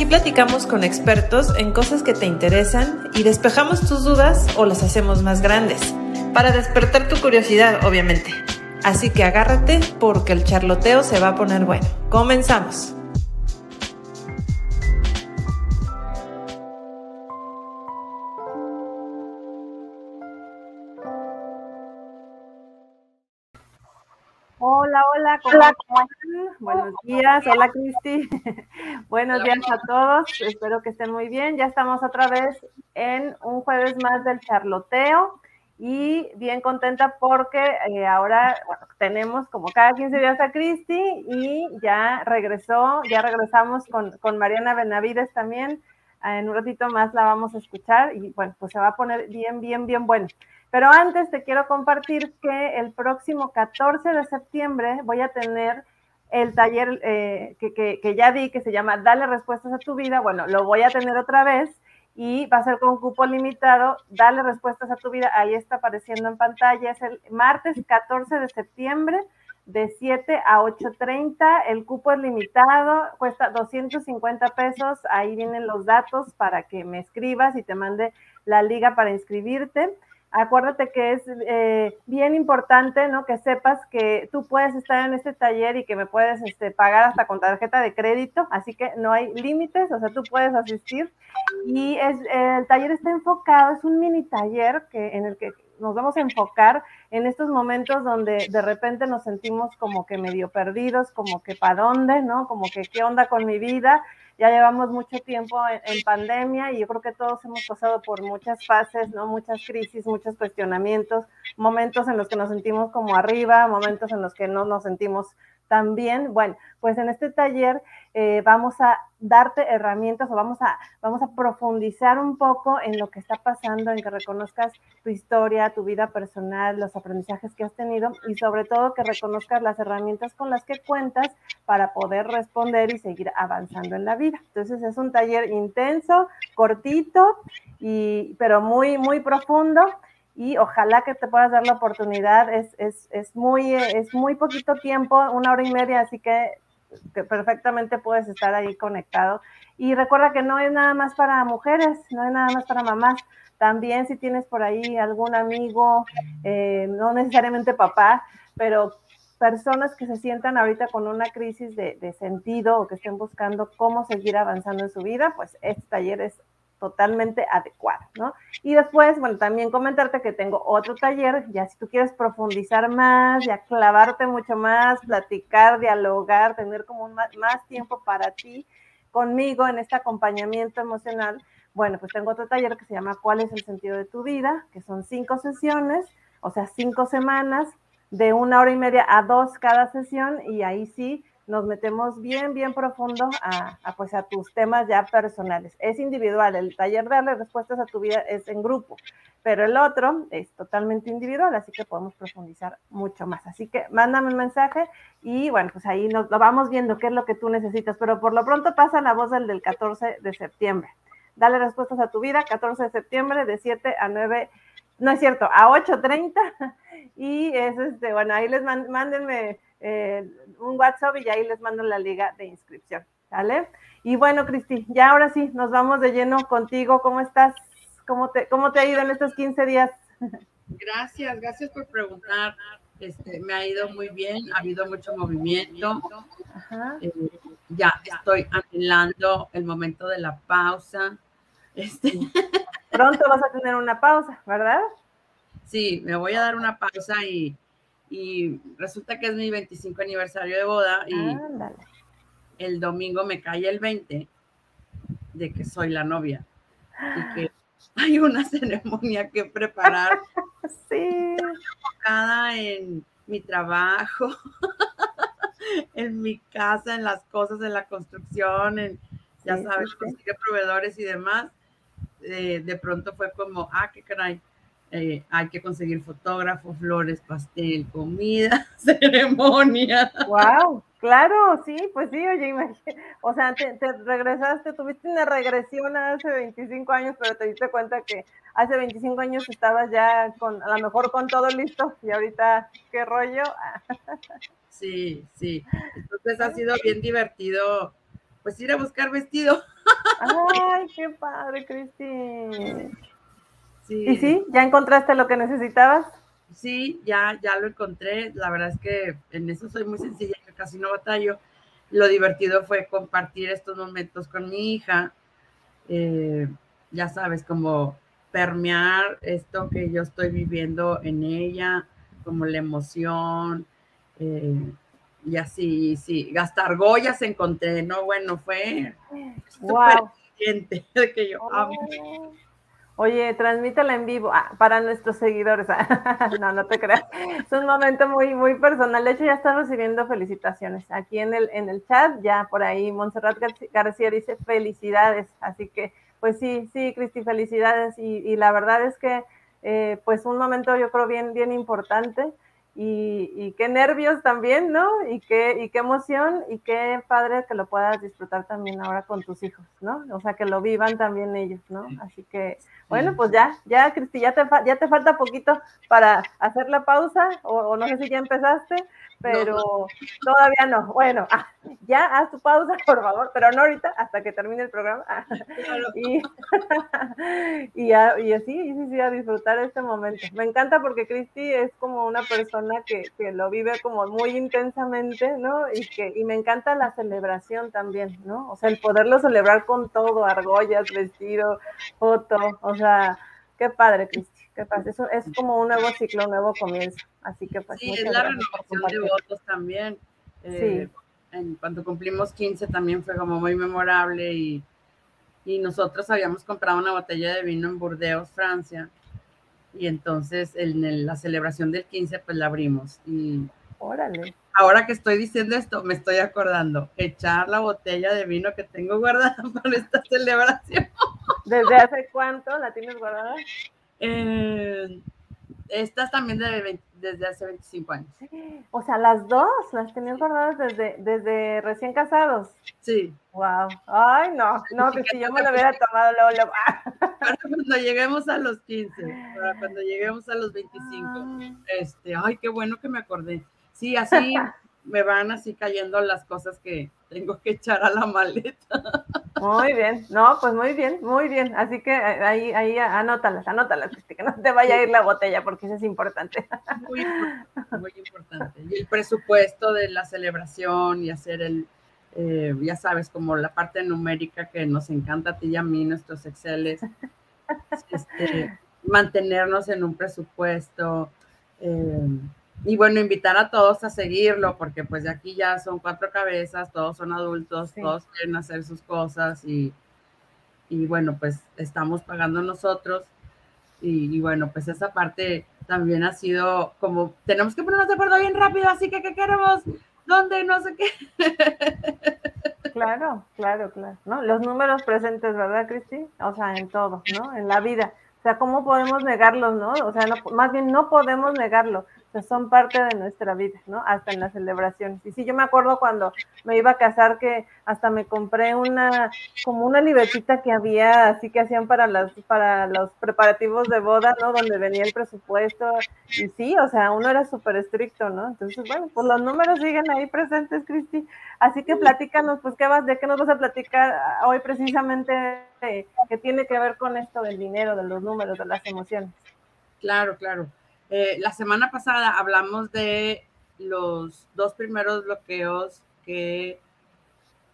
Aquí platicamos con expertos en cosas que te interesan y despejamos tus dudas o las hacemos más grandes, para despertar tu curiosidad, obviamente. Así que agárrate porque el charloteo se va a poner bueno. Comenzamos. Hola, hola, ¿cómo están? Buenos días, hola Cristi. Buenos días a todos, espero que estén muy bien. Ya estamos otra vez en un jueves más del charloteo y bien contenta porque eh, ahora tenemos como cada 15 días a Cristi y ya regresó, ya regresamos con, con Mariana Benavides también. En un ratito más la vamos a escuchar y bueno, pues se va a poner bien, bien, bien bueno. Pero antes te quiero compartir que el próximo 14 de septiembre voy a tener el taller eh, que, que, ya di, que se llama Dale respuestas a tu vida. Bueno, lo voy a tener otra vez y va a ser con cupo limitado. Dale respuestas a tu vida. Ahí está apareciendo en pantalla. Es el martes 14 de septiembre de 7 a 8.30. El cupo es limitado, cuesta 250 pesos. Ahí vienen los datos para que me escribas y te mande la liga para inscribirte acuérdate que es eh, bien importante, ¿no? Que sepas que tú puedes estar en este taller y que me puedes este, pagar hasta con tarjeta de crédito, así que no hay límites, o sea, tú puedes asistir. Y es, el taller está enfocado, es un mini taller que, en el que nos vamos a enfocar en estos momentos donde de repente nos sentimos como que medio perdidos, como que para dónde, ¿no? Como que qué onda con mi vida ya llevamos mucho tiempo en, pandemia y yo creo que todos hemos pasado por muchas fases, ¿no? Muchas crisis, muchos cuestionamientos, momentos en los que nos sentimos como arriba, momentos en los que no nos sentimos también, bueno, pues en este taller eh, vamos a darte herramientas o vamos a, vamos a profundizar un poco en lo que está pasando, en que reconozcas tu historia, tu vida personal, los aprendizajes que has tenido y sobre todo que reconozcas las herramientas con las que cuentas para poder responder y seguir avanzando en la vida. Entonces es un taller intenso, cortito, y, pero muy, muy profundo y ojalá que te puedas dar la oportunidad. Es, es, es, muy, es muy poquito tiempo, una hora y media, así que, perfectamente puedes estar ahí conectado. Y recuerda que no es nada más para mujeres, no es nada más para mamás. También si tienes por ahí algún amigo, eh, no necesariamente papá, pero personas que se sientan ahorita con una crisis de, de, sentido o que estén buscando cómo seguir avanzando en su vida, pues este taller es totalmente adecuada, ¿no? Y después, bueno, también comentarte que tengo otro taller, ya si tú quieres profundizar más, ya clavarte mucho más, platicar, dialogar, tener como más, más tiempo para ti conmigo en este acompañamiento emocional, bueno, pues tengo otro taller que se llama ¿Cuál es el sentido de tu vida? que son cinco sesiones, o sea, cinco semanas, de una hora y media a dos cada sesión, y ahí sí nos metemos bien, bien profundo a, pues a tus temas ya personales. Es individual, el taller de darle respuestas a tu vida es en grupo, pero el otro es totalmente individual, así que podemos profundizar mucho más. Así que mándame un mensaje y bueno, pues ahí nos lo vamos viendo qué es lo que tú necesitas, pero por lo pronto pasa la voz del del 14 de septiembre. Dale respuestas a tu vida, 14 de septiembre de 7 a 9, no es cierto, a 8.30 y es este, bueno, ahí les mándenme eh, un WhatsApp y ahí les mando la liga de inscripción, ¿vale? Y bueno, Cristi, ya ahora sí, nos vamos de lleno contigo. ¿Cómo estás? ¿Cómo te, cómo te ha ido en estos 15 días? Gracias, gracias por preguntar. Este, me ha ido muy bien, ha habido mucho movimiento. Eh, ya estoy anhelando el momento de la pausa. Este. Pronto vas a tener una pausa, ¿verdad? Sí, me voy a dar una pausa y, y resulta que es mi 25 aniversario de boda y el domingo me cae el 20 de que soy la novia y que hay una ceremonia que preparar. sí. Enfocada en mi trabajo, en mi casa, en las cosas, en la construcción, en, ya sabes, consigue proveedores y demás. Eh, de pronto fue como, ah, qué caray, eh, hay que conseguir fotógrafos, flores, pastel, comida, ceremonia. ¡Wow! Claro, sí, pues sí, oye, o sea, te, regresaste, tuviste una regresión hace 25 años, pero te diste cuenta que hace 25 años estabas ya con, a lo mejor con todo listo y ahorita, ¿qué rollo? Sí, sí. Entonces ha sido bien divertido, pues ir a buscar vestido. Ay, qué padre, Cristi. Sí. ¿Y sí? ¿Ya encontraste lo que necesitabas? Sí, ya, ya lo encontré. La verdad es que en eso soy muy sencilla, que casi no batallo. Lo divertido fue compartir estos momentos con mi hija. Eh, ya sabes, como permear esto que yo estoy viviendo en ella, como la emoción, eh, y así, sí, gastar goyas encontré, no, bueno, fue wow. de que yo amo. Oye, transmítela en vivo ah, para nuestros seguidores. no, no te creas. Es un momento muy, muy personal. De hecho, ya están recibiendo felicitaciones. Aquí en el, en el chat, ya por ahí, Montserrat García dice felicidades. Así que, pues sí, sí, Cristi, felicidades. Y, y la verdad es que, eh, pues un momento yo creo bien, bien importante y, qué nervios también, ¿no? Y qué, y qué emoción y qué padre que lo puedas disfrutar también ahora con tus hijos, ¿no? O sea, que lo vivan también ellos, ¿no? Así que, bueno, pues ya, ya, Cristi, ya te, ya te falta poquito para hacer la pausa, o, o no sé si ya empezaste, pero todavía no. Bueno, ah, ya haz tu pausa, por favor, pero no ahorita, hasta que termine el programa. y, y, así, sí, sí, a disfrutar este momento. Me encanta porque Cristi es como una persona que, que, lo vive como muy intensamente, ¿no? Y, que, y me encanta la celebración también, ¿no? O sea, el poderlo celebrar con todo, argollas, vestido, foto, o sea, qué padre, Cristi. Eso es como un nuevo ciclo, un nuevo comienzo. Así que pues. Sí, es la renovación de votos también. Eh, en, cuando cumplimos 15 también fue como muy memorable y, y nosotros habíamos comprado una botella de vino en Burdeos, Francia. Y entonces en la celebración del 15 pues la abrimos. Y Órale. Ahora que estoy diciendo esto, me estoy acordando, echar la botella de vino que tengo guardada para esta celebración. ¿Desde hace cuánto la tienes guardada? Eh, estas también desde hace 25 años. O sea, las dos las tenías guardadas desde, desde recién casados. Sí. Wow. Ay, no, no, que si yo me lo hubiera tomado luego. Para cuando lleguemos a los 15, para cuando lleguemos a los 25. Ah. Este, ay, qué bueno que me acordé. Sí, así me van así cayendo las cosas que tengo que echar a la maleta. Muy bien, no, pues muy bien, muy bien. Así que eh, ahí, ahí anótalas, anótalas, que no te vaya a ir la botella, porque eso es importante. Muy importante, muy importante. Y el presupuesto de la celebración y hacer el, eh, ya sabes, como la parte numérica que nos encanta a ti y a mí, nuestros Exceles, este, mantenernos en un presupuesto. Eh, y bueno, invitar a todos a seguirlo, porque pues de aquí ya son cuatro cabezas, todos son adultos, todos quieren hacer sus cosas y, y bueno, pues estamos pagando nosotros. Y, bueno, pues esa parte también ha sido como, tenemos que ponernos de acuerdo bien rápido, así que ¿qué queremos? ¿Dónde? No sé qué. Claro, claro, claro. ¿no? Los números presentes, ¿verdad, Cristi? O sea, en todo, ¿no? En la vida. O sea, ¿cómo podemos negarlos, no? O sea, no, más bien no podemos negarlo son parte de nuestra vida, ¿no? Hasta en las celebraciones. Y sí, yo me acuerdo cuando me iba a casar que hasta me compré una, como una libretita que había, así que hacían para las, para los preparativos de boda, ¿no? Donde venía el presupuesto. Y sí, o sea, uno era súper estricto, ¿no? Entonces, bueno, pues los números siguen ahí presentes, Cristi. Así que platícanos, pues, ¿qué vas, de qué nos vas a platicar hoy precisamente que tiene que ver con esto del dinero, de los números, de las emociones? Claro, claro. Eh, la semana pasada hablamos de los dos primeros bloqueos que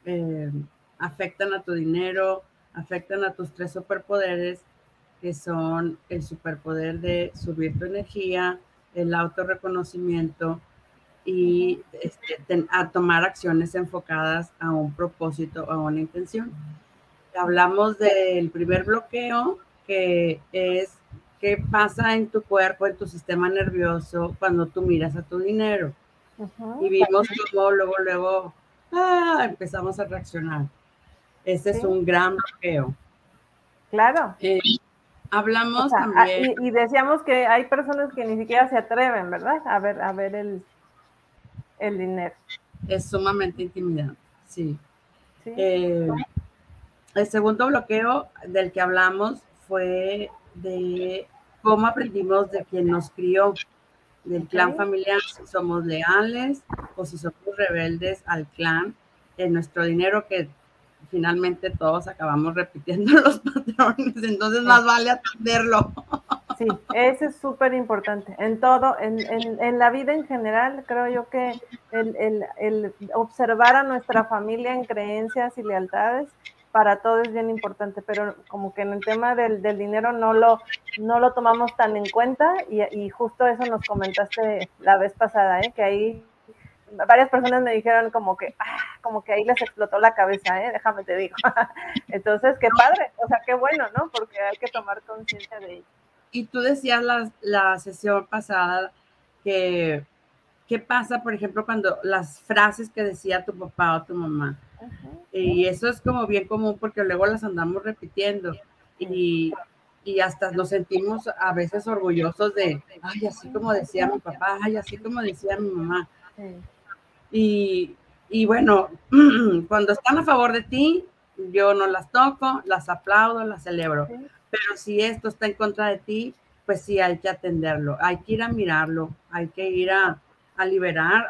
eh, afectan a tu dinero, afectan a tus tres superpoderes, que son el superpoder de subir tu energía, el autorreconocimiento y este, a tomar acciones enfocadas a un propósito, a una intención. Hablamos del primer bloqueo, que es qué pasa en tu cuerpo, en tu sistema nervioso cuando tú miras a tu dinero. Y vimos cómo luego, luego, ah, empezamos a reaccionar. Ese es un gran bloqueo. Claro. Eh, hablamos ah, también. Y, decíamos que hay personas que ni siquiera se atreven, ¿verdad? A ver, a ver el, el dinero. Es sumamente intimidante, sí. Eh, el segundo bloqueo del que hablamos fue de cómo aprendimos de quien nos crió, del clan familiar, si somos leales o si somos rebeldes al clan, en nuestro dinero que finalmente todos acabamos repitiendo los patrones, entonces más vale atenderlo. Sí, eso es súper importante. En todo, en, en, en, la vida en general, creo yo que el, el, el, observar a nuestra familia en creencias y lealtades para todo es bien importante, pero como que en el tema del, del dinero no lo, no lo tomamos tan en cuenta y, y, justo eso nos comentaste la vez pasada, ¿eh? que ahí varias personas me dijeron como que, ah, como que ahí les explotó la cabeza, ¿eh? déjame te digo. Entonces, qué padre, o sea, qué bueno, ¿no? Porque hay que tomar conciencia de ello y tú decías la, la sesión pasada que, ¿qué pasa, por ejemplo, cuando las frases que decía tu papá o tu mamá? Y eso es como bien común porque luego las andamos repitiendo y, y, hasta nos sentimos a veces orgullosos de, ay, así como decía mi papá, ay, así como decía mi mamá. Y, y bueno, cuando están a favor de ti, yo no las toco, las aplaudo, las celebro. Pero si esto está en contra de ti, pues sí hay que atenderlo, hay que ir a mirarlo, hay que ir a, liberar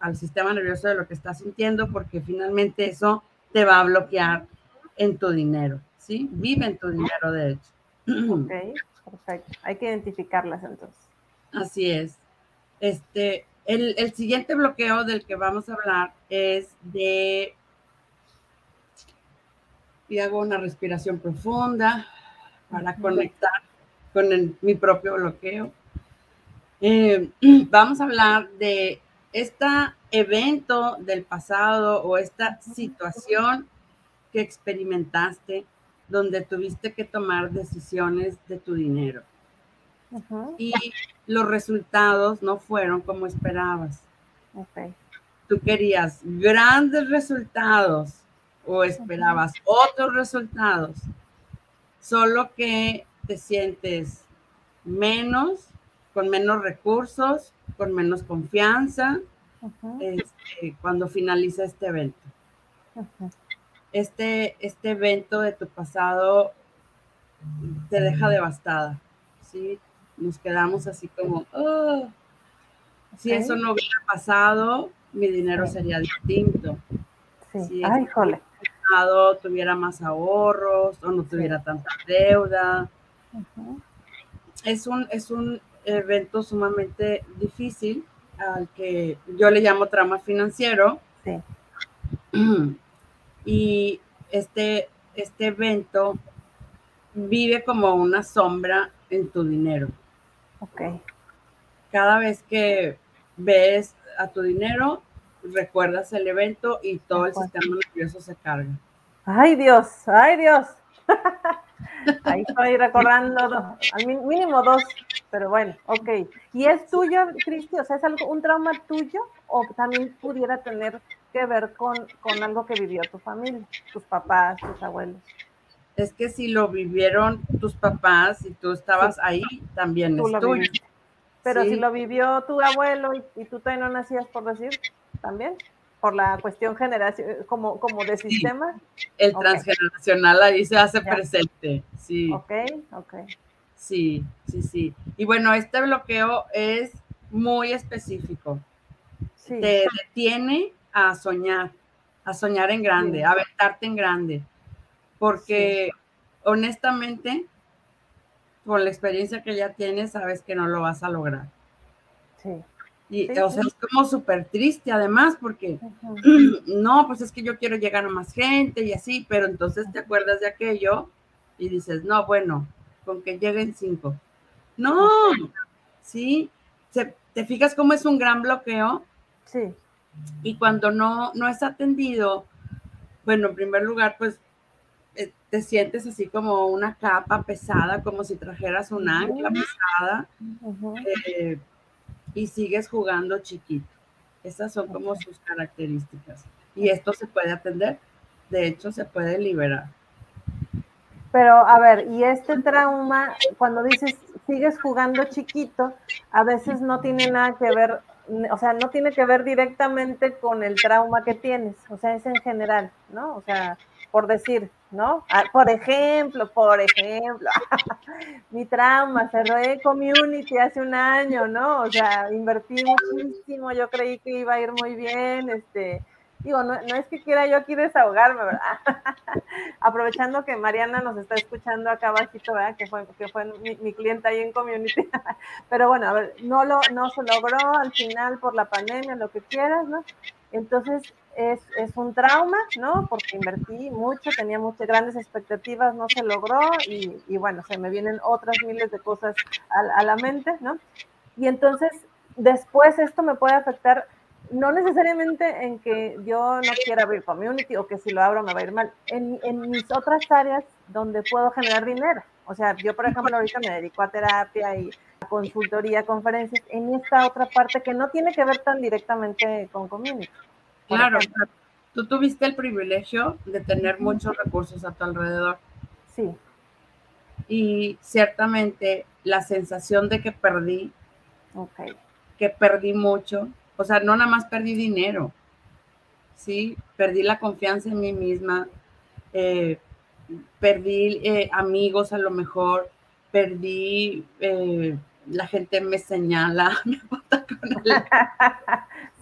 al sistema nervioso de lo que estás sintiendo, porque finalmente eso te va a bloquear en tu dinero, ¿sí? Vive en tu dinero, de hecho. Ok, perfecto. Hay que identificarlas entonces. Así es. Este, el, el siguiente bloqueo del que vamos a hablar es de y hago una respiración profunda para conectar con mi propio bloqueo. Eh, vamos a hablar de este evento del pasado o esta situación que experimentaste donde tuviste que tomar decisiones de tu dinero. Y los resultados no fueron como esperabas. Tú querías grandes resultados o esperabas otros resultados, solo que te sientes menos, con menos recursos, con menos confianza este, cuando finaliza este evento. Este, este evento de tu pasado te deja devastada, ¿sí? Nos quedamos así como, oh, si eso no hubiera pasado, mi dinero sería distinto. Sí. Ay, jole. tuviera más ahorros o no tuviera tanta deuda es, un, es un evento sumamente difícil al que yo le llamo trama financiero. Y este, este evento vive como una sombra en tu dinero. Ok. Cada vez que ves a tu dinero, recuerdas el evento y todo el sistema nervioso se carga. Ay Dios, ay Dios. Ahí estoy recordando al mínimo dos, pero bueno, ok. ¿Y es tuyo, Cristi? O sea, ¿es algo, un trauma tuyo o también pudiera tener que ver con, con algo que vivió tu familia, tus papás, tus abuelos? Es que si lo vivieron tus papás y tú estabas ahí, también es tuyo. Pero si lo vivió tu abuelo y, y tú todavía no nacías, por decir, también por la cuestión generación, como, como de sistema. El transgeneracional ahí se hace presente, sí. Ok, ok. Sí, sí, sí. Y bueno, este bloqueo es muy específico. Te detiene a soñar, a soñar en grande, a aventarte en grande. Porque honestamente, con la experiencia que ya tienes, sabes que no lo vas a lograr. Sí. Y, o sea, es como súper triste además, porque no, pues es que yo quiero llegar a más gente y así, pero entonces te acuerdas de aquello y dices, no, bueno, con que lleguen cinco. No, sí, te fijas cómo es un gran bloqueo. Sí. Y cuando no, no es atendido, bueno, en primer lugar, pues eh, te sientes así como una capa pesada, como si trajeras un ancla pesada y sigues jugando chiquito. Esas son como sus características. Y esto se puede atender, de hecho se puede liberar. Pero a ver, y este trauma, cuando dices sigues jugando chiquito, a veces no tiene nada que ver, o sea, no tiene que ver directamente con el trauma que tienes, o sea, es en general, ¿no? O sea, por decir, ¿no? Ah, por ejemplo, por ejemplo, mi trauma, cerré community hace un año, ¿no? O sea, invertí muchísimo, yo creí que iba a ir muy bien, este, Digo, no, es que quiera yo aquí desahogarme, ¿verdad? Aprovechando que Mariana nos está escuchando acá abajito, ¿verdad? Que fue, que fue mi, mi clienta ahí en Community. Pero bueno, a ver, no, lo, no se logró al final por la pandemia, lo que quieras, ¿no? Entonces, es, es, un trauma, ¿no? Porque invertí mucho, tenía muchas grandes expectativas, no se logró y, y bueno, se me vienen otras miles de cosas a, a, la mente, ¿no? Y entonces, después esto me puede afectar no necesariamente en que yo no quiera abrir community o que si lo abro me va a ir mal, en, en, mis otras áreas donde puedo generar dinero. O sea, yo por ejemplo ahorita me dedico a terapia y a consultoría, conferencias, en esta otra parte que no tiene que ver tan directamente con community. Claro, tú tuviste el privilegio de tener muchos recursos a tu alrededor. Sí. Y ciertamente la sensación de que perdí, okay. que perdí mucho, o sea, no nada más perdí dinero, ¿sí? Perdí la confianza en mí misma, eh, perdí eh, amigos a lo mejor, perdí, eh, la gente me señala, me bota con el...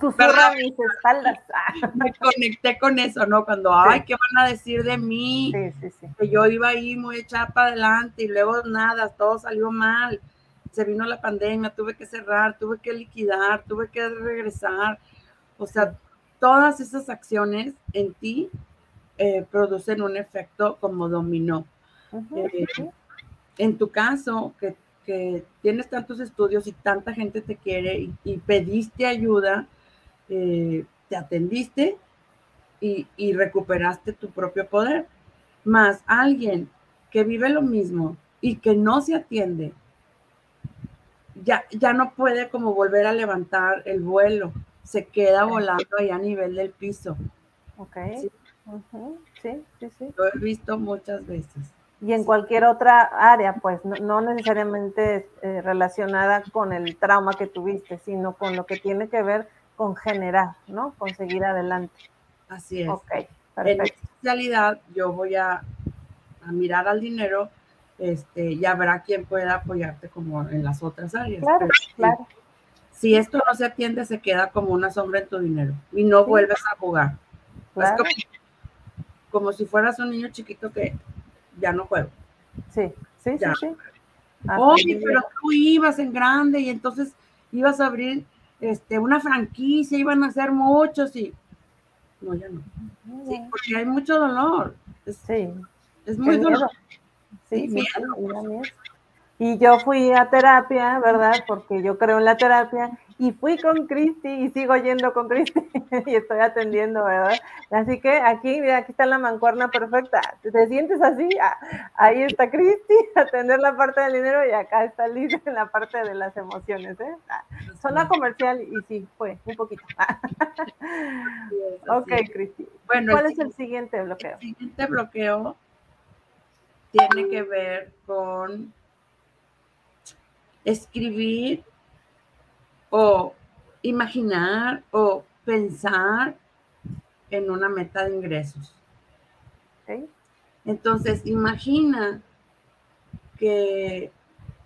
Susurra mis espaldas. me conecté con eso, ¿no? Cuando, ay, ¿qué van a decir de mí? Sí, sí, sí. Que yo iba ahí muy echada para adelante y luego nada, todo salió mal se vino la pandemia, tuve que cerrar, tuve que liquidar, tuve que regresar. O sea, todas esas acciones en ti eh, producen un efecto como dominó. Eh, en tu caso, que, tienes tantos estudios y tanta gente te quiere y, pediste ayuda, eh, te atendiste y, y recuperaste tu propio poder. Más alguien que vive lo mismo y que no se atiende, ya, ya no puede como volver a levantar el vuelo, se queda volando ahí a nivel del piso. Ok. Sí, sí, sí, sí. Lo he visto muchas veces. Y en cualquier otra área, pues no, necesariamente eh, relacionada con el trauma que tuviste, sino con lo que tiene que ver con generar, ¿no? Con seguir adelante. Así es. Ok, perfecto. En especialidad, yo voy a, a mirar al dinero este, ya habrá quien pueda apoyarte como en las otras áreas. Claro, claro. Si, esto no se atiende, se queda como una sombra en tu dinero y no vuelves a jugar. Claro. como, si fueras un niño chiquito que ya no juego. Sí, sí, sí, sí. Oye, pero tú ibas en grande y entonces ibas a abrir este, una franquicia, iban a hacer muchos y no, ya no. Sí, porque hay mucho dolor. sí. Es muy doloroso. Sí, sí, Y yo fui a terapia, ¿verdad? Porque yo creo en la terapia y fui con Cristi y sigo yendo con Cristi y estoy atendiendo, ¿verdad? Así que aquí, mira, aquí está la mancuerna perfecta. ¿Te sientes así? Ah, ahí está Cristi, atender la parte del dinero y acá está Liz en la parte de las emociones, ¿eh? Ah, zona comercial y sí, fue un poquito. ok, Cristi. Bueno, ¿cuál es el siguiente bloqueo? El siguiente bloqueo tiene que ver con escribir o imaginar o pensar en una meta de ingresos. Entonces, imagina que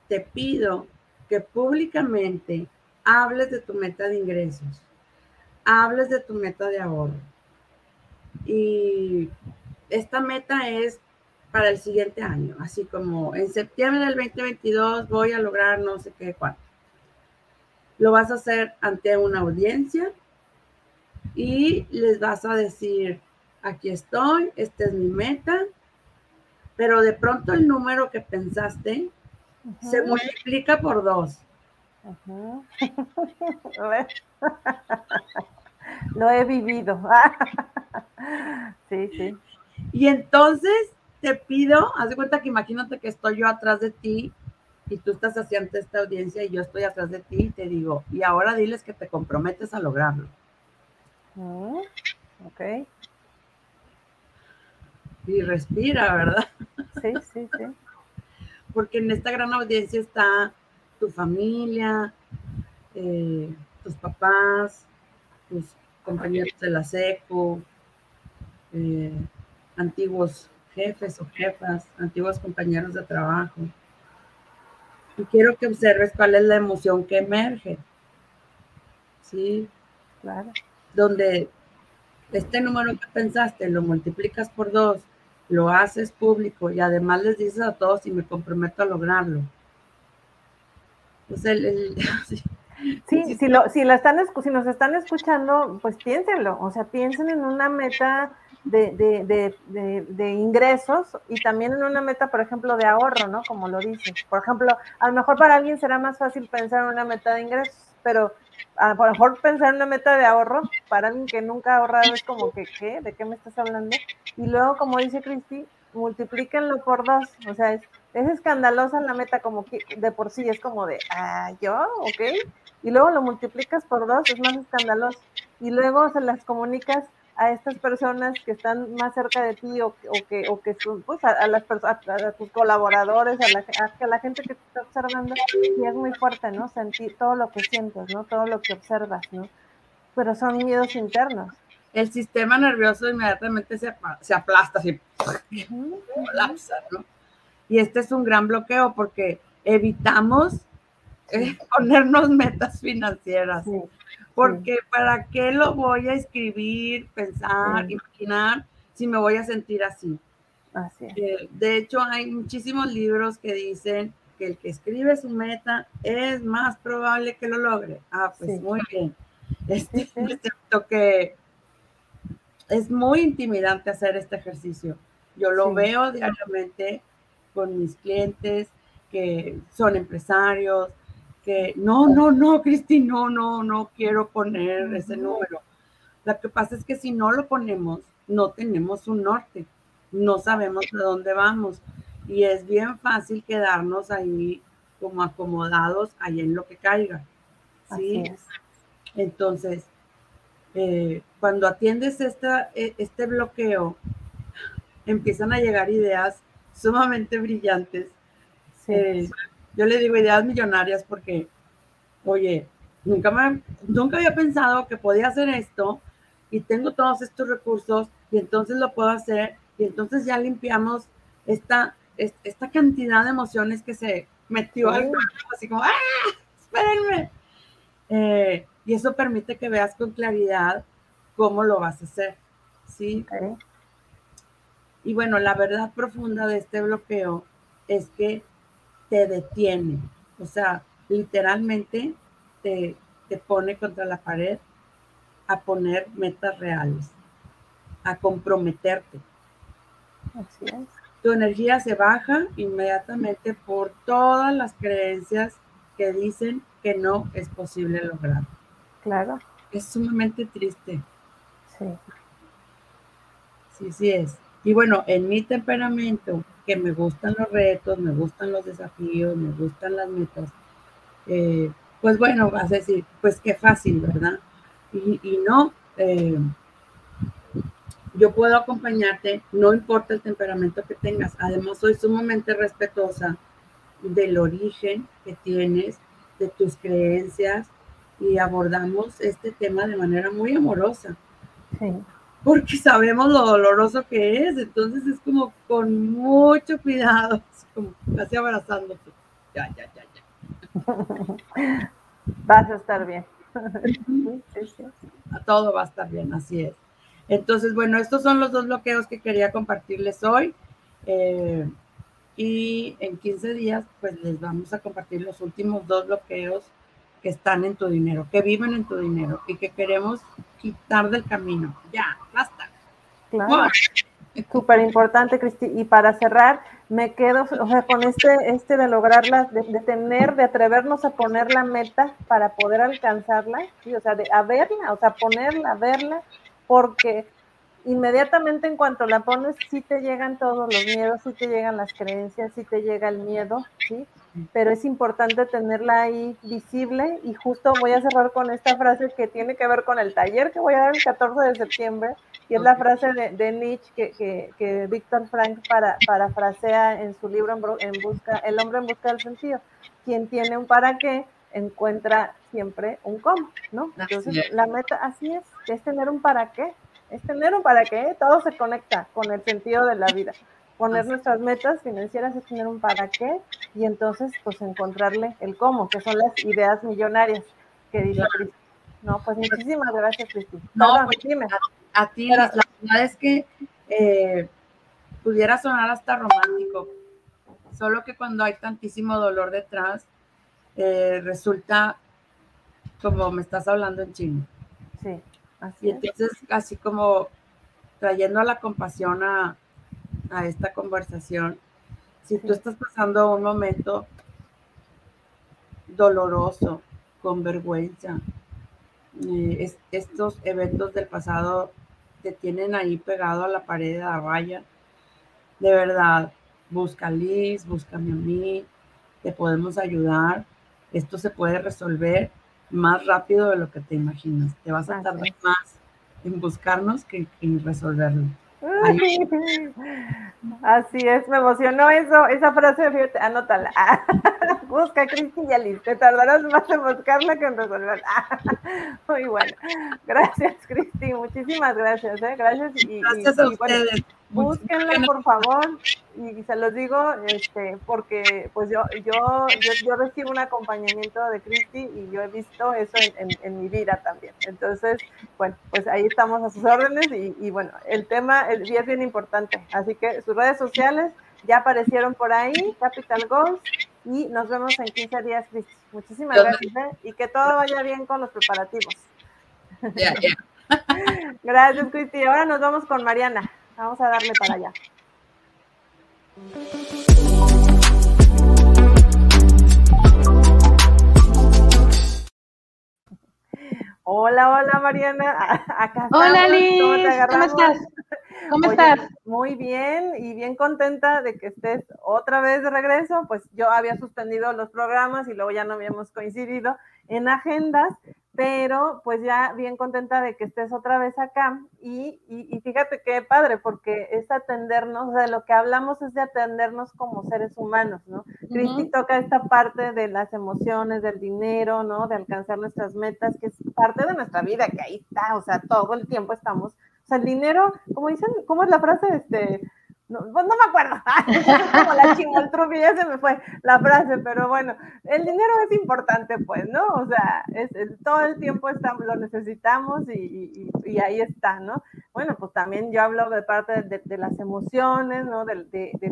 te pido que públicamente hables de tu meta de ingresos, hables de tu meta de ahorro. Y esta meta es para el siguiente año, así como en septiembre del 2022 voy a lograr no sé qué cuánto. Lo vas a hacer ante una audiencia y les vas a decir, aquí estoy, esta es mi meta, pero de pronto el número que pensaste se multiplica por dos. Lo he vivido. sí, sí. Y entonces te pido, haz de cuenta que imagínate que estoy yo atrás de ti y tú estás haciendo esta audiencia y yo estoy atrás de ti y te digo, y ahora diles que te comprometes a lograrlo. Mm, ok. Y respira, ¿verdad? Sí, sí, sí. Porque en esta gran audiencia está tu familia, eh, tus papás, tus compañeros de la SECO, eh, antiguos jefes o jefas, antiguos compañeros de trabajo. Y quiero que observes cuál es la emoción que emerge. ¿Sí? Claro. Donde este número que pensaste lo multiplicas por dos, lo haces público y además les dices a todos y me comprometo a lograrlo. Pues el, sí, si, lo, si, la están, si nos están escuchando, pues piénsenlo, o sea, piensen en una meta de, de, de, ingresos y también en una meta, por ejemplo, de ahorro, ¿no? Como lo dices. Por ejemplo, a lo mejor para alguien será más fácil pensar en una meta de ingresos, pero a lo mejor pensar en una meta de ahorro para alguien que nunca ha ahorrado es como que, ¿qué? ¿De qué me estás hablando? Y luego, como dice Cristi, multiplíquenlo por dos, o sea, es, es escandalosa la meta como que de por sí, es como de, ah, yo, ok, y luego lo multiplicas por dos, es más escandaloso, y luego se las comunicas a estas personas que están más cerca de ti o, que, o que pues a, las a, tus colaboradores, a la, a la gente que te está observando, y es muy fuerte, ¿no? Sentir todo lo que sientes, ¿no? Todo lo que observas, ¿no? Pero son miedos internos. El sistema nervioso inmediatamente se, se aplasta, así, colapsa, ¿no? Y este es un gran bloqueo porque evitamos eh, ponernos metas financieras. Sí porque ¿para qué lo voy a escribir, pensar, imaginar si me voy a sentir así? así eh, de hecho, hay muchísimos libros que dicen que el que escribe su meta es más probable que lo logre. Ah, pues muy bien. Este, excepto que es muy intimidante hacer este ejercicio. Yo lo veo diariamente con mis clientes que son empresarios, no, no, no, Cristi, no, no, no quiero poner ese número. Lo que pasa es que si no lo ponemos, no tenemos un norte, no sabemos de dónde vamos y es bien fácil quedarnos ahí como acomodados ahí en lo que caiga. ¿sí? Entonces, eh, cuando atiendes esta, e, este bloqueo, empiezan a llegar ideas sumamente brillantes. Sí. Eh, yo le digo ideas millonarias porque, oye, nunca, me, nunca había pensado que podía hacer esto y tengo todos estos recursos y entonces lo puedo hacer y entonces ya limpiamos esta, esta cantidad de emociones que se metió al cuerpo, así como, ¡ah! ¡Espérenme! Eh, y eso permite que veas con claridad cómo lo vas a hacer, ¿sí? Y bueno, la verdad profunda de este bloqueo es que te detiene, o sea, literalmente te, te pone contra la pared a poner metas reales, a comprometerte. Así es. Tu energía se baja inmediatamente por todas las creencias que dicen que no es posible lograr. Claro. Es sumamente triste. Sí. Sí, sí es. Y bueno, en mi temperamento, que me gustan los retos, me gustan los desafíos, me gustan las metas, eh, pues bueno, vas a decir, pues qué fácil, ¿verdad? Y, no, eh, yo puedo acompañarte, no importa el temperamento que tengas. Además, soy sumamente respetuosa del origen que tienes, de tus creencias, y abordamos este tema de manera muy amorosa. Sí porque sabemos lo doloroso que es, entonces es como con mucho cuidado, como casi abrazándote. Ya, ya, ya, ya. Vas a estar bien. A todo va a estar bien, así es. Entonces, bueno, estos son los dos bloqueos que quería compartirles hoy. Eh, y en 15 días, pues les vamos a compartir los últimos dos bloqueos que están en tu dinero, que viven en tu dinero y que queremos quitar del camino. Ya, basta. Claro. Súper importante, Cristi. Y para cerrar, me quedo, o sea, con este, este de lograrla, de, tener, de atrevernos a poner la meta para poder alcanzarla, ¿sí? o sea, de a verla, o sea, ponerla, verla, porque inmediatamente en cuanto la pones, sí te llegan todos los miedos, sí te llegan las creencias, sí te llega el miedo, ¿sí? Pero es importante tenerla ahí visible y justo voy a cerrar con esta frase que tiene que ver con el taller que voy a dar el 14 de septiembre y es la frase de, Nietzsche que, que, que Víctor Frank para, parafrasea en su libro en, busca, El hombre en busca del sentido. Quien tiene un para qué encuentra siempre un cómo, ¿no? Entonces la meta así es, es tener un para qué, es tener un para qué, todo se conecta con el sentido de la vida. Poner nuestras metas financieras es tener un para qué y entonces pues encontrarle el cómo, que son las ideas millonarias que dice Cristi. No, pues muchísimas gracias, Cristi. No, pues, dime. a ti, la verdad es que eh, pudiera sonar hasta romántico, solo que cuando hay tantísimo dolor detrás, eh, resulta como me estás hablando en chino. Sí, así y entonces, así como trayendo a la compasión a, a esta conversación, si tú estás pasando un momento doloroso, con vergüenza, eh, estos eventos del pasado te tienen ahí pegado a la pared de la raya, de verdad, busca a Liz, búscame a mí, te podemos ayudar. Esto se puede resolver más rápido de lo que te imaginas. Te vas a tardar más en buscarnos que en resolverlo. Así es, me emocionó eso, esa frase, fíjate, anótala. Busca Cristi y Alice, te tardarás más en buscarla que en resolverla. Muy bueno. Gracias, Cristi, muchísimas gracias, ¿eh? Gracias y, gracias a ustedes. Búsquenla, por favor, y se los digo, este, porque pues yo, yo, yo, recibo un acompañamiento de Cristi y yo he visto eso en, en, mi vida también. Entonces, bueno, pues ahí estamos a sus órdenes y, y bueno, el tema el día es bien importante. Así que sus redes sociales ya aparecieron por ahí, Capital Goals, y nos vemos en 15 días, Cristi. Muchísimas gracias ¿eh? y que todo vaya bien con los preparativos. gracias, Cristi. Ahora nos vamos con Mariana. Vamos a darle para allá. Hola, hola Mariana. Acá hola Liz, ¿cómo, estás? ¿Cómo estás? Muy bien y bien contenta de que estés otra vez de regreso. Pues yo había suspendido los programas y luego ya no habíamos coincidido en agendas, pero pues ya bien contenta de que estés otra vez acá y, y, fíjate qué padre, porque es atendernos, de lo que hablamos es de atendernos como seres humanos, ¿no? Cristi toca esta parte de las emociones, del dinero, ¿no? De alcanzar nuestras metas, que es parte de nuestra vida, que ahí está, o sea, todo el tiempo estamos, o sea, el dinero, como dicen, ¿cómo es la frase? Este, no, pues no me acuerdo, como la chimoltrufi, ya se me fue la frase, pero bueno, el dinero es importante, pues, ¿no? O sea, es, todo el tiempo lo necesitamos y, ahí está, ¿no? Bueno, pues también yo hablo de parte de, las emociones, ¿no? Del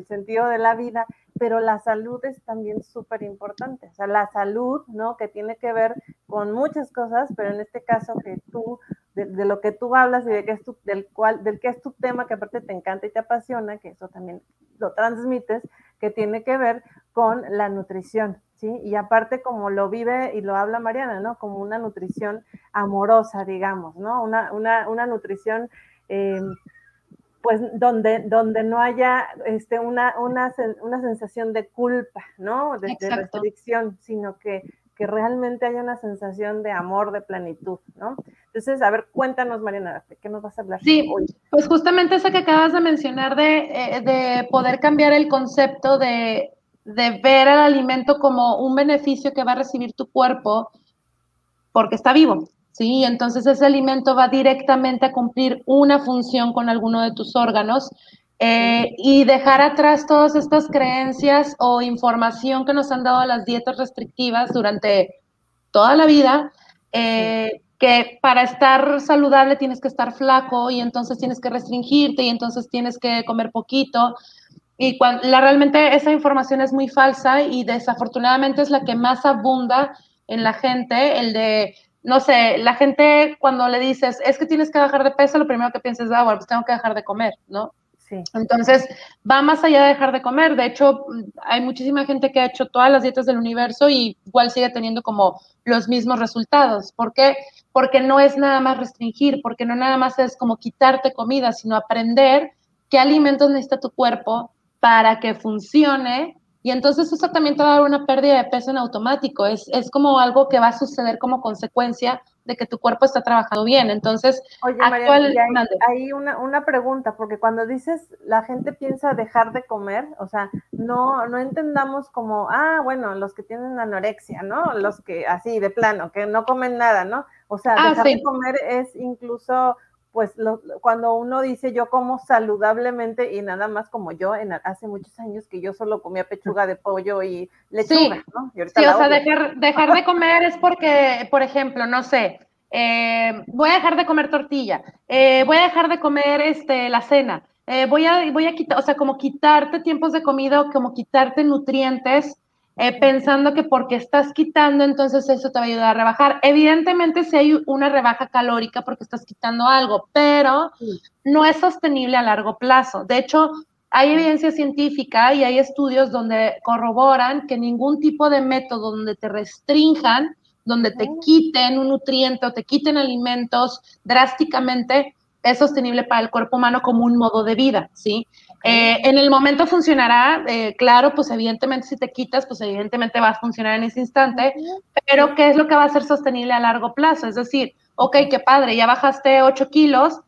sentido de la vida, pero la salud es también súper importante, o sea, la salud, ¿no? Que tiene que ver con muchas cosas, pero en este caso que tú de, lo que tú hablas y de que es tu, del cual, del que es tu tema, que aparte te encanta y te apasiona, que eso también lo transmites, que tiene que ver con la nutrición, ¿sí? Y aparte como lo vive y lo habla Mariana, ¿no? Como una nutrición amorosa, digamos, ¿no? Una, una, una nutrición, eh, pues, donde, donde no haya este, una, una, una sensación de culpa, ¿no? De, de restricción, sino que que realmente haya una sensación de amor, de plenitud, ¿no? Entonces, a ver, cuéntanos, Mariana, ¿de qué nos vas a hablar sí, Pues justamente esa que acabas de mencionar de, eh, de poder cambiar el concepto de, de, ver al alimento como un beneficio que va a recibir tu cuerpo porque está vivo, ¿sí? Entonces ese alimento va directamente a cumplir una función con alguno de tus órganos eh, y dejar atrás todas estas creencias o información que nos han dado las dietas restrictivas durante toda la vida, eh, que para estar saludable tienes que estar flaco y entonces tienes que restringirte y entonces tienes que comer poquito. Y cuando, la, realmente esa información es muy falsa y desafortunadamente es la que más abunda en la gente, el de, no sé, la gente cuando le dices, es que tienes que bajar de peso, lo primero que piensas es, ah, bueno, pues tengo que dejar de comer, ¿no? Entonces, va más allá de dejar de comer. De hecho, hay muchísima gente que ha hecho todas las dietas del universo y igual sigue teniendo como los mismos resultados. ¿Por qué? Porque no es nada más restringir, porque no nada más es como quitarte comida, sino aprender qué alimentos necesita tu cuerpo para que funcione. Y entonces eso también te va a dar una pérdida de peso en automático. Es, es como algo que va a suceder como consecuencia de que tu cuerpo está trabajando bien. Entonces, Oye, hay, una, una, pregunta, porque cuando dices la gente piensa dejar de comer, o sea, no, no entendamos como, ah, bueno, los que tienen anorexia, ¿no? Los que así de plano, que no comen nada, ¿no? O sea, ah, dejar de comer es incluso pues cuando uno dice yo como saludablemente y nada más como yo en, hace muchos años que yo solo comía pechuga de pollo y lechuga, ¿no? sí, o sea, dejar, dejar de comer es porque, por ejemplo, no sé, eh, voy a dejar de comer tortilla, eh, voy a dejar de comer este, la cena, eh, voy, a, voy a quitar, o sea, como quitarte tiempos de comida, como quitarte nutrientes, pensando que porque estás quitando, entonces eso te va a ayudar a rebajar. Evidentemente, si hay una rebaja calórica porque estás quitando algo, pero no es sostenible a largo plazo. De hecho, hay evidencia científica y hay estudios donde corroboran que ningún tipo de método donde te restrinjan donde te quiten un nutriente o te quiten alimentos drásticamente, es sostenible para el cuerpo humano como un modo de vida, ¿sí? Eh, en el momento funcionará, eh, claro, pues evidentemente si te quitas, pues evidentemente va a funcionar en ese instante, pero ¿qué es lo que va a ser sostenible a largo plazo? Es decir, ok, qué padre, ya bajaste 8 kilos,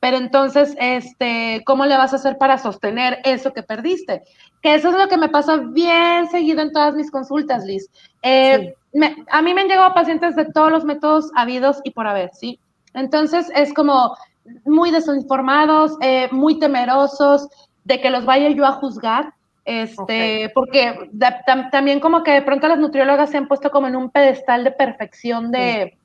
pero entonces, este, ¿cómo le vas a hacer para sostener eso que perdiste? Que eso es lo que me pasa bien seguido en todas mis consultas, Liz. Eh, a mí me han llegado pacientes de todos los métodos habidos y por haber, ¿sí? Entonces es como muy desinformados, eh, muy temerosos de que los vaya yo a juzgar, este, porque también como que de pronto las nutriólogas se han puesto como en un pedestal de perfección de...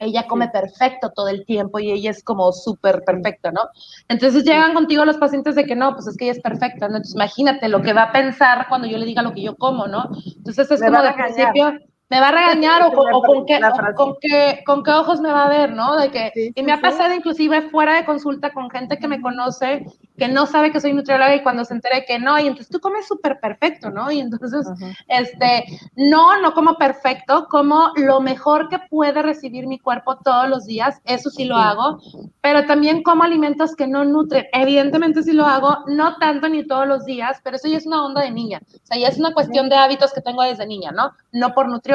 Ella come perfecto todo el tiempo y ella es como súper perfecta, ¿no? Entonces llegan contigo los pacientes de que no, pues es que ella es perfecta, ¿no? Entonces imagínate lo que va a pensar cuando yo le diga lo que yo como, ¿no? Entonces es como de principio, me va a regañar o, con, qué, con, qué, con, qué, ojos me va a ver, ¿no? De que, y me ha pasado inclusive fuera de consulta con gente que me conoce, que no sabe que soy nutrióloga y cuando se entere que no, y entonces tú comes súper perfecto, ¿no? Y entonces, este, no, no como perfecto, como lo mejor que puede recibir mi cuerpo todos los días, eso sí lo hago, pero también como alimentos que no nutren, evidentemente sí lo hago, no tanto ni todos los días, pero eso ya es una onda de niña, o sea, ya es una cuestión de hábitos que tengo desde niña, ¿no? No por nutrióloga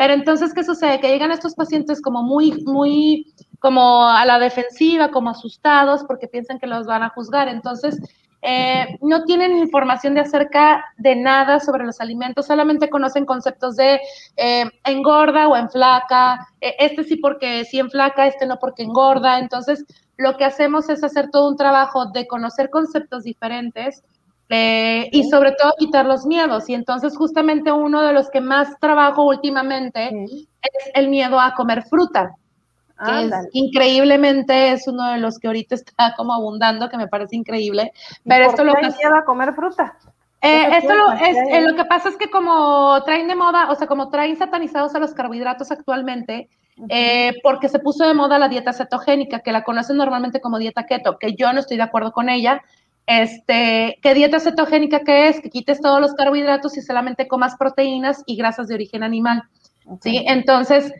pero entonces, ¿qué sucede? Que llegan estos pacientes como muy, muy, como a la defensiva, como asustados porque piensan que los van a juzgar. Entonces, eh, no tienen información de acerca de nada sobre los alimentos, solamente conocen conceptos de eh, engorda o enflaca, eh, este sí porque sí enflaca, este no porque engorda. Entonces, lo que hacemos es hacer todo un trabajo de conocer conceptos diferentes eh, y sobre todo quitar los miedos. Y entonces justamente uno de los que más trabajo últimamente es el miedo a comer fruta. Que increíblemente es uno de los que ahorita está como abundando, que me parece increíble. Pero esto lo que a comer fruta. Eh, esto lo, es, eh, lo que pasa es que como traen de moda, o sea, como traen satanizados a los carbohidratos actualmente, porque se puso de moda la dieta cetogénica, que la conocen normalmente como dieta keto, que yo no estoy de acuerdo con ella, este, ¿Qué dieta cetogénica que es? Que quites todos los carbohidratos y solamente comas proteínas y grasas de origen animal. ¿sí? Entonces,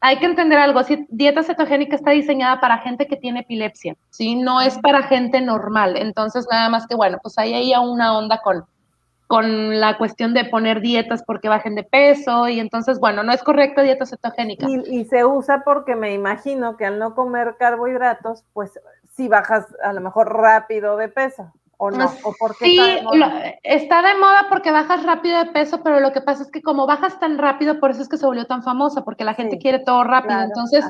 hay que entender algo, si dieta cetogénica está diseñada para gente que tiene epilepsia, ¿sí? No es para gente normal. Entonces, nada más que, bueno, pues hay ahí una onda con, con la cuestión de poner dietas porque bajen de peso y entonces, bueno, no es correcta dieta cetogénica. Y, y se usa porque me imagino que al no comer carbohidratos, pues si bajas a lo mejor rápido de peso. ¿O no? ¿O porque sí, está de, moda? está de moda porque bajas rápido de peso, pero lo que pasa es que como bajas tan rápido, por eso es que se volvió tan famosa, porque la gente quiere todo rápido. Entonces,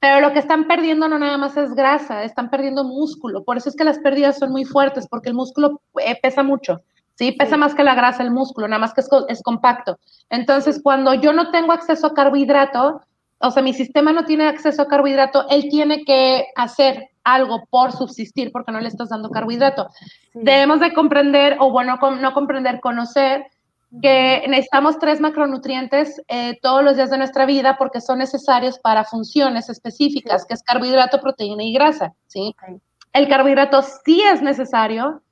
pero lo que están perdiendo no nada más es grasa, están perdiendo músculo. Por eso es que las pérdidas son muy fuertes, porque el músculo eh, pesa mucho. ¿sí? Pesa más que la grasa el músculo, nada más que es, es compacto. Entonces, cuando yo no tengo acceso a carbohidrato, o sea, mi sistema no tiene acceso a carbohidrato, él tiene que hacer algo por subsistir porque no le estás dando carbohidrato. Debemos de comprender, o bueno, no comprender, conocer que necesitamos tres macronutrientes eh, todos los días de nuestra vida porque son necesarios para funciones específicas, que es carbohidrato, proteína y grasa, ¿sí? El carbohidrato sí es necesario,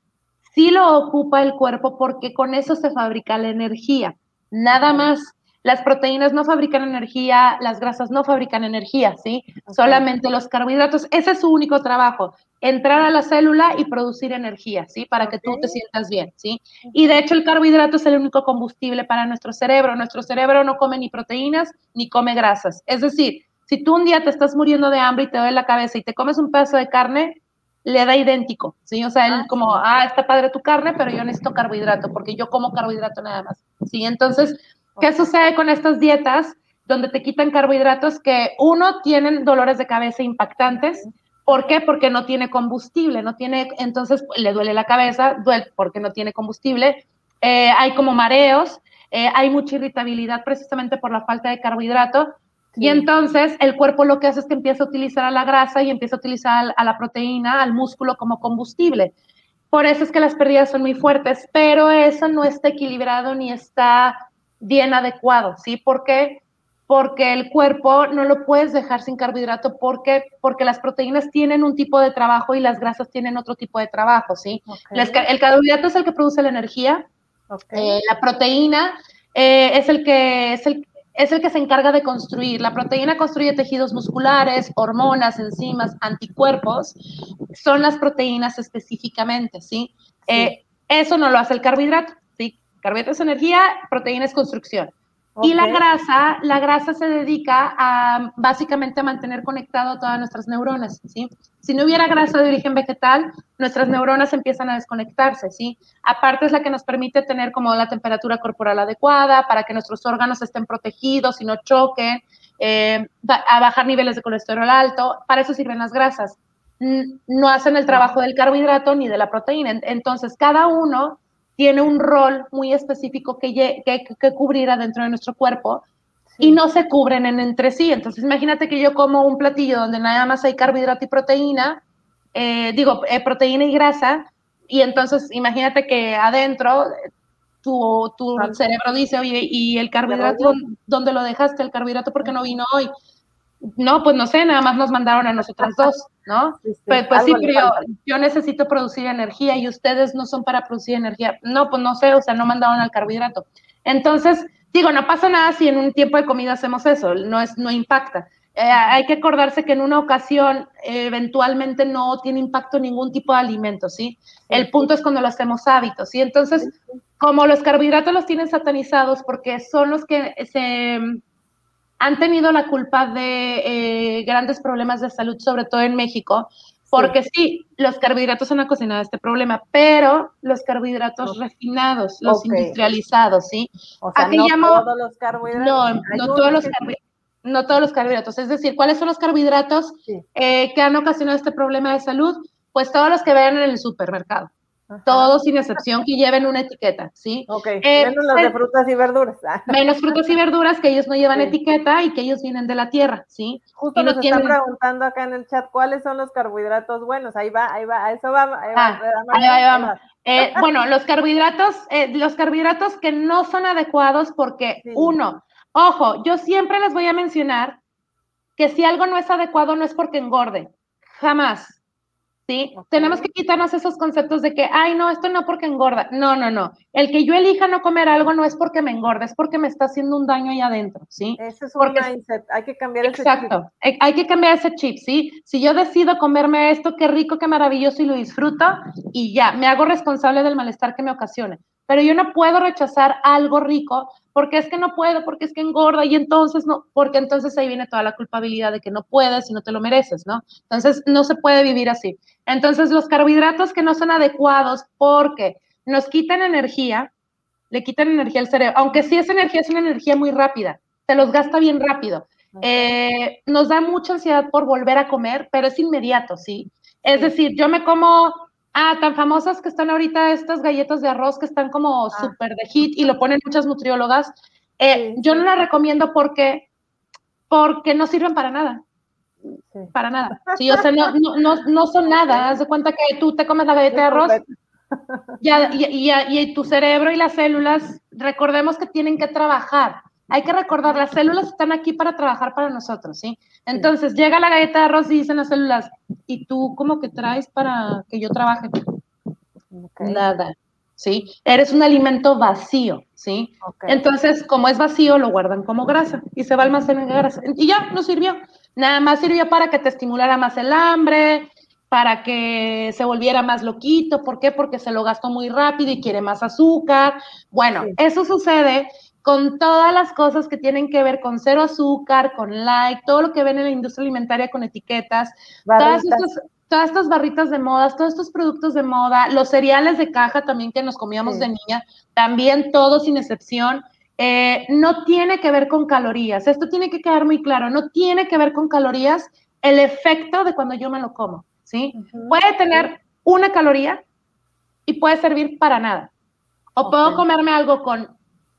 sí lo ocupa el cuerpo porque con eso se fabrica la energía, nada más. Las proteínas no fabrican energía, las grasas no fabrican energía, ¿sí? Solamente los carbohidratos. Ese es su único trabajo, entrar a la célula y producir energía, ¿sí? Para que tú te sientas bien, ¿sí? Y de hecho el carbohidrato es el único combustible para nuestro cerebro. Nuestro cerebro no come ni proteínas ni come grasas. Es decir, si tú un día te estás muriendo de hambre y te duele la cabeza y te comes un pedazo de carne, le da idéntico, ¿sí? O sea, él ah, como, ah, está padre tu carne, pero yo necesito carbohidrato porque yo como carbohidrato nada más, ¿sí? Entonces, ¿Qué sucede con estas dietas donde te quitan carbohidratos que uno tienen dolores de cabeza impactantes? ¿Por qué? Porque no tiene combustible, no tiene, entonces le duele la cabeza, duele porque no tiene combustible. Eh, hay como mareos, eh, hay mucha irritabilidad precisamente por la falta de carbohidrato. Y entonces el cuerpo lo que hace es que empieza a utilizar a la grasa y empieza a utilizar a la proteína, al músculo como combustible. Por eso es que las pérdidas son muy fuertes, pero eso no está equilibrado ni está bien adecuado, ¿sí? ¿Por qué? Porque el cuerpo no lo puedes dejar sin carbohidrato porque, porque las proteínas tienen un tipo de trabajo y las grasas tienen otro tipo de trabajo, ¿sí? el carbohidrato es el que produce la energía, eh, la proteína eh, es, el que, es, el, es el que se encarga de construir. La proteína construye tejidos musculares, hormonas, enzimas, anticuerpos. Son las proteínas específicamente, ¿sí? Eh, eso no lo hace el carbohidrato, ¿sí? Carbohidrato es energía, proteína es construcción. Y la grasa, la grasa se dedica a básicamente a mantener conectado todas nuestras neuronas, ¿sí? Si no hubiera grasa de origen vegetal, nuestras neuronas empiezan a desconectarse, ¿sí? Aparte es la que nos permite tener como la temperatura corporal adecuada para que nuestros órganos estén protegidos y no choquen, eh, a bajar niveles de colesterol alto. Para eso sirven las grasas. No hacen el trabajo del carbohidrato ni de la proteína. Entonces, cada uno tiene un rol muy específico que, que, que cubrir adentro de nuestro cuerpo y no se cubren en, entre sí. Entonces, imagínate que yo como un platillo donde nada más hay carbohidrato y proteína, eh, digo, eh, proteína y grasa, y entonces imagínate que adentro tu, tu cerebro dice, oye, ¿y el carbohidrato dónde lo dejaste? El carbohidrato porque no vino hoy. No, pues no sé, nada más nos mandaron a nosotras dos, ¿no? Pues, pues, sí, pero yo, necesito producir energía y ustedes no son para producir energía. No, pues no sé, o sea, no mandaron al carbohidrato. Entonces, digo, no pasa nada si en un tiempo de comida hacemos eso, no, es, no impacta. Eh, hay que acordarse que en una ocasión eventualmente no tiene impacto ningún tipo de alimento, ¿sí? El punto es cuando lo hacemos hábitos, ¿sí? Entonces, como los carbohidratos los tienen satanizados porque son los que se han tenido la culpa de eh, grandes problemas de salud, sobre todo en México, porque sí. los carbohidratos han ocasionado este problema, pero los carbohidratos refinados, los industrializados, ¿sí? O sea, no todos los carbohidratos. No, no todos los carbohidratos. No todos los carbohidratos, es decir, ¿cuáles son los carbohidratos eh, que han ocasionado este problema de salud? Pues todos los que vean en el supermercado. Todos sin excepción que lleven una etiqueta, ¿sí? Ok, eh, menos los de pues, frutas y verduras. menos frutas y verduras que ellos no llevan etiqueta y que ellos vienen de la tierra, ¿sí? Justo nos están preguntando acá en el chat cuáles son los carbohidratos buenos. Ahí va, ahí va, a eso va. Ahí va, ah, ahí vamos. Eh, bueno, los carbohidratos, eh, los carbohidratos que no son adecuados porque, uno, ojo, yo siempre les voy a mencionar que si algo no es adecuado no es porque engorde, jamás. ¿Sí? Tenemos que quitarnos esos conceptos de que, ay, no, esto no porque engorda. No, no, no. El que yo elija no comer algo no es porque me engorde, es porque me está haciendo un daño ahí adentro, ¿sí? Ese es un mindset, hay que cambiar ese chip. Exacto, hay que cambiar ese chip, ¿sí? Si yo decido comerme esto, qué rico, qué maravilloso y lo disfruto, y ya, me hago responsable del malestar que me ocasione pero yo no puedo rechazar algo rico porque es que no puedo, porque es que engorda y entonces no, porque entonces ahí viene toda la culpabilidad de que no puedes y no te lo mereces, ¿no? Entonces no se puede vivir así. Entonces los carbohidratos que no son adecuados porque nos quitan energía, le quitan energía al cerebro, aunque sí esa energía es una energía muy rápida, se los gasta bien rápido. Eh, nos da mucha ansiedad por volver a comer, pero es inmediato, ¿sí? Es decir, yo me como Ah, tan famosas que están ahorita estas galletas de arroz que están como ah. súper de hit y lo ponen muchas nutriólogas. Eh, yo no las recomiendo porque, porque no sirven para nada. Para nada. Sí, o sea, no, no, no, son nada. Haz de cuenta que tú te comes la galleta de arroz y, y, y, tu cerebro y las células, recordemos que tienen que trabajar hay que recordar, las células están aquí para trabajar para nosotros, ¿sí? Entonces, llega la galleta de arroz y dicen las células, ¿y tú cómo que traes para que yo trabaje? Nada, ¿sí? Eres un alimento vacío, ¿sí? Entonces, como es vacío, lo guardan como grasa y se va al almacén en grasa. Y ya, no sirvió. Nada más sirvió para que te estimulara más el hambre, para que se volviera más loquito. ¿Por qué? Porque se lo gastó muy rápido y quiere más azúcar. Bueno, eso sucede con todas las cosas que tienen que ver con cero azúcar, con light, todo lo que ven en la industria alimentaria con etiquetas, todas estas, barritas de moda, todos estos productos de moda, los cereales de caja también que nos comíamos de niña, también todos sin excepción, eh, no tiene que ver con calorías. Esto tiene que quedar muy claro, no tiene que ver con calorías el efecto de cuando yo me lo como, ¿sí? Puede tener una caloría y puede servir para nada. O puedo comerme algo con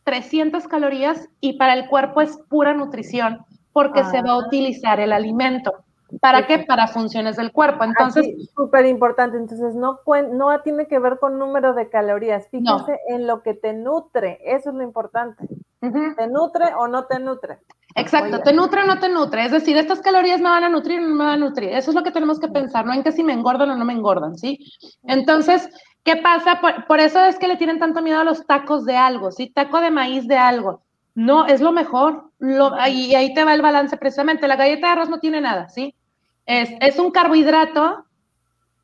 300 calorías y para el cuerpo es pura nutrición porque se va a ah. utilizar el alimento. ¿Para qué? Para funciones del cuerpo. Entonces, súper importante. Entonces, no, no tiene que ver con número de calorías. Fíjense en lo que te nutre. Eso es lo importante. ¿Te nutre o no te nutre? Exacto, te nutre o no te nutre. Es decir, estas calorías me van a nutrir o no me van a nutrir. Eso es lo que tenemos que pensar, no en que si me engordan o no me engordan, ¿sí? Entonces, ¿qué pasa? Por, eso es que le tienen tanto miedo a los tacos de algo, ¿sí? Taco de maíz de algo. No, es lo mejor. Lo, y ahí te va el balance precisamente. La galleta de arroz no tiene nada, ¿sí? Es, es un carbohidrato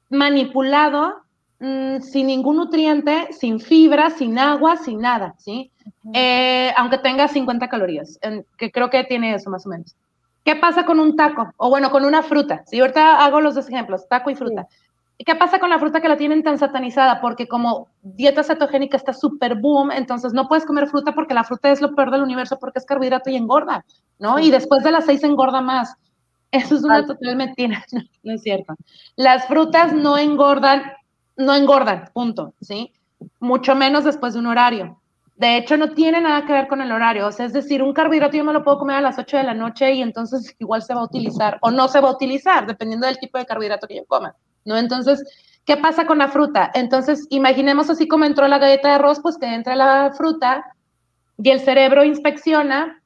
manipulado mm, sin ningún nutriente, sin fibra, sin agua, sin nada, ¿sí? Eh, aunque tenga 50 calorías, que creo que tiene eso más o menos. ¿Qué pasa con un taco? O bueno, con una fruta. Si ahorita hago los dos ejemplos, taco y fruta. ¿Qué pasa con la fruta que la tienen tan satanizada? Porque como dieta cetogénica está súper boom, entonces no puedes comer fruta porque la fruta es lo peor del universo porque es carbohidrato y engorda, ¿no? Y después de las seis engorda más. Eso es una total mentira, no, es cierto. Las frutas no engordan, no engordan, punto, ¿sí? Mucho menos después de un horario. De hecho, no tiene nada que ver con el horario. O sea, es decir, un carbohidrato yo me lo puedo comer a las 8 de la noche y entonces igual se va a utilizar o no se va a utilizar, dependiendo del tipo de carbohidrato que yo coma, ¿no? Entonces, ¿qué pasa con la fruta? Entonces, imaginemos así como entró la galleta de arroz, pues que entra la fruta y el cerebro inspecciona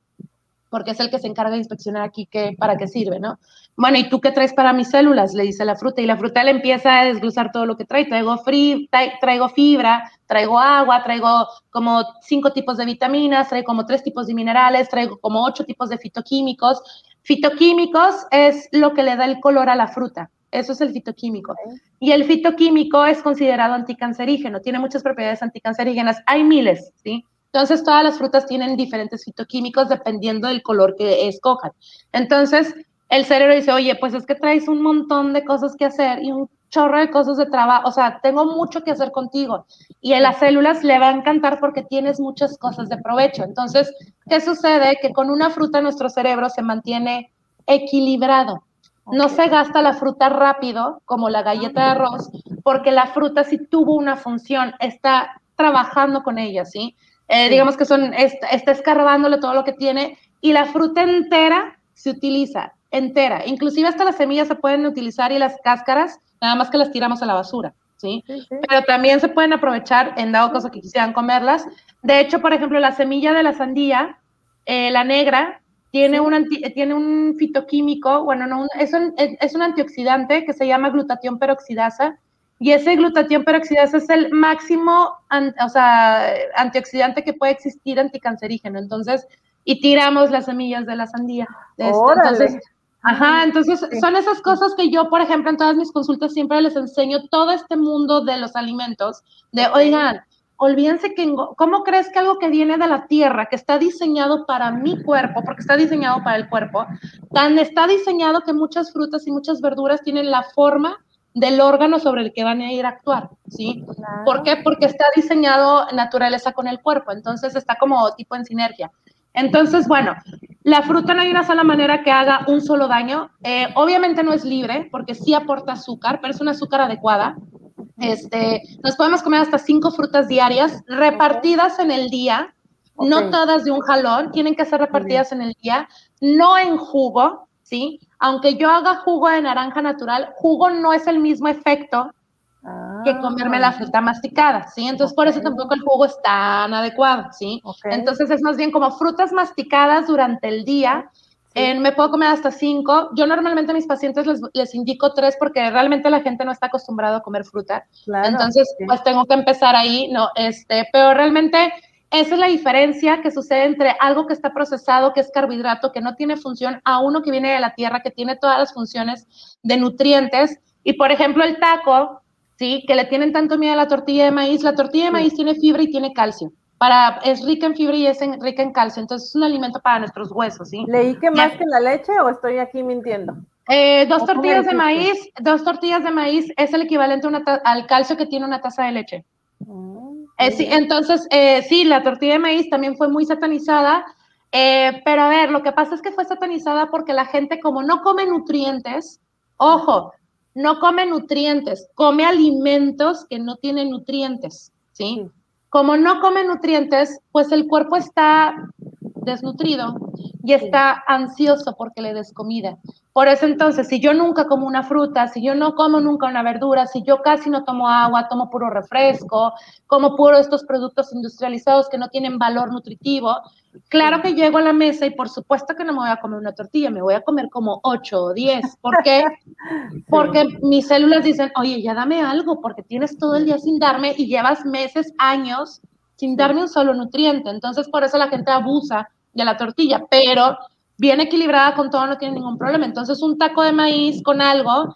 porque es el que se encarga de inspeccionar aquí qué, para qué sirve, ¿no? Bueno, ¿y tú qué traes para mis células? Le dice la fruta, y la fruta le empieza a desglosar todo lo que trae. Traigo, traigo fibra, traigo agua, traigo como cinco tipos de vitaminas, traigo como tres tipos de minerales, traigo como ocho tipos de fitoquímicos. Fitoquímicos es lo que le da el color a la fruta. Eso es el fitoquímico. Y el fitoquímico es considerado anticancerígeno, tiene muchas propiedades anticancerígenas. Hay miles, ¿sí? Entonces, todas las frutas tienen diferentes fitoquímicos dependiendo del color que escojan. Entonces, el cerebro dice, oye, pues es que traes un montón de cosas que hacer y un chorro de cosas de trabajo, o sea, tengo mucho que hacer contigo. Y a las células le va a encantar porque tienes muchas cosas de provecho. Entonces, ¿qué sucede? Que con una fruta nuestro cerebro se mantiene equilibrado. No se gasta la fruta rápido, como la galleta de arroz, porque la fruta sí tuvo una función, está trabajando con ella, ¿sí? Eh, digamos que son, está, escarbándole todo lo que tiene y la fruta entera se utiliza, entera. Inclusive hasta las semillas se pueden utilizar y las cáscaras, nada más que las tiramos a la basura, ¿sí? Pero también se pueden aprovechar en dado caso que quisieran comerlas. De hecho, por ejemplo, la semilla de la sandía, eh, la negra, tiene, un tiene un fitoquímico, bueno, no, es, un, es un antioxidante que se llama glutatión peroxidasa, y ese glutatión peroxidasa es el máximo o sea, antioxidante que puede existir anticancerígeno. Entonces, y tiramos las semillas de la sandía. entonces, ajá, entonces son esas cosas que yo, por ejemplo, en todas mis consultas siempre les enseño todo este mundo de los alimentos, de, oigan, olvídense que, ¿cómo crees que algo que viene de la tierra, que está diseñado para mi cuerpo, porque está diseñado para el cuerpo, tan está diseñado que muchas frutas y muchas verduras tienen la forma del órgano sobre el que van a ir a actuar, ¿sí? ¿Por qué? Porque está diseñado naturaleza con el cuerpo, entonces está como tipo en sinergia. Entonces, bueno, la fruta no hay una sola manera que haga un solo daño. Eh, obviamente no es libre, porque sí aporta azúcar, pero es una azúcar adecuada. Este, nos podemos comer hasta cinco frutas diarias repartidas en el día, no todas de un jalón, tienen que ser repartidas en el día, no en jugo, ¿sí? Aunque yo haga jugo de naranja natural, jugo no es el mismo efecto que comerme la fruta masticada, ¿sí? Entonces, por eso tampoco el jugo es tan adecuado, ¿sí? Entonces, es más bien como frutas masticadas durante el día. Me puedo comer hasta cinco. Yo normalmente a mis pacientes les, indico tres porque realmente la gente no está acostumbrada a comer fruta. Entonces, pues tengo que empezar ahí, ¿no? Este, pero realmente esa es la diferencia que sucede entre algo que está procesado, que es carbohidrato, que no tiene función, a uno que viene de la tierra, que tiene todas las funciones de nutrientes. Y por ejemplo, el taco, ¿sí? Que le tienen tanto miedo a la tortilla de maíz. La tortilla de maíz tiene fibra y tiene calcio. Para, es rica en fibra y es rica en calcio. Entonces es un alimento para nuestros huesos, ¿sí? ¿Leí que más que la leche o estoy aquí mintiendo? Eh, dos tortillas de maíz, dos tortillas de maíz es el equivalente al calcio que tiene una taza de leche. Eh, sí, entonces, eh, sí, la tortilla de maíz también fue muy satanizada, pero a ver, lo que pasa es que fue satanizada porque la gente como no come nutrientes, ojo, no come nutrientes, come alimentos que no tienen nutrientes, ¿sí? Como no come nutrientes, pues el cuerpo está desnutrido y está ansioso porque le des comida. Por eso entonces, si yo nunca como una fruta, si yo no como nunca una verdura, si yo casi no tomo agua, tomo puro refresco, como puro estos productos industrializados que no tienen valor nutritivo, claro que llego a la mesa y por supuesto que no me voy a comer una tortilla, me voy a comer como 8 o 10. ¿Por qué? Porque mis células dicen, oye, ya dame algo, porque tienes todo el día sin darme y llevas meses, años sin darme un solo nutriente. Entonces, por eso la gente abusa de la tortilla, pero bien equilibrada con todo no tiene ningún problema. Entonces, un taco de maíz con algo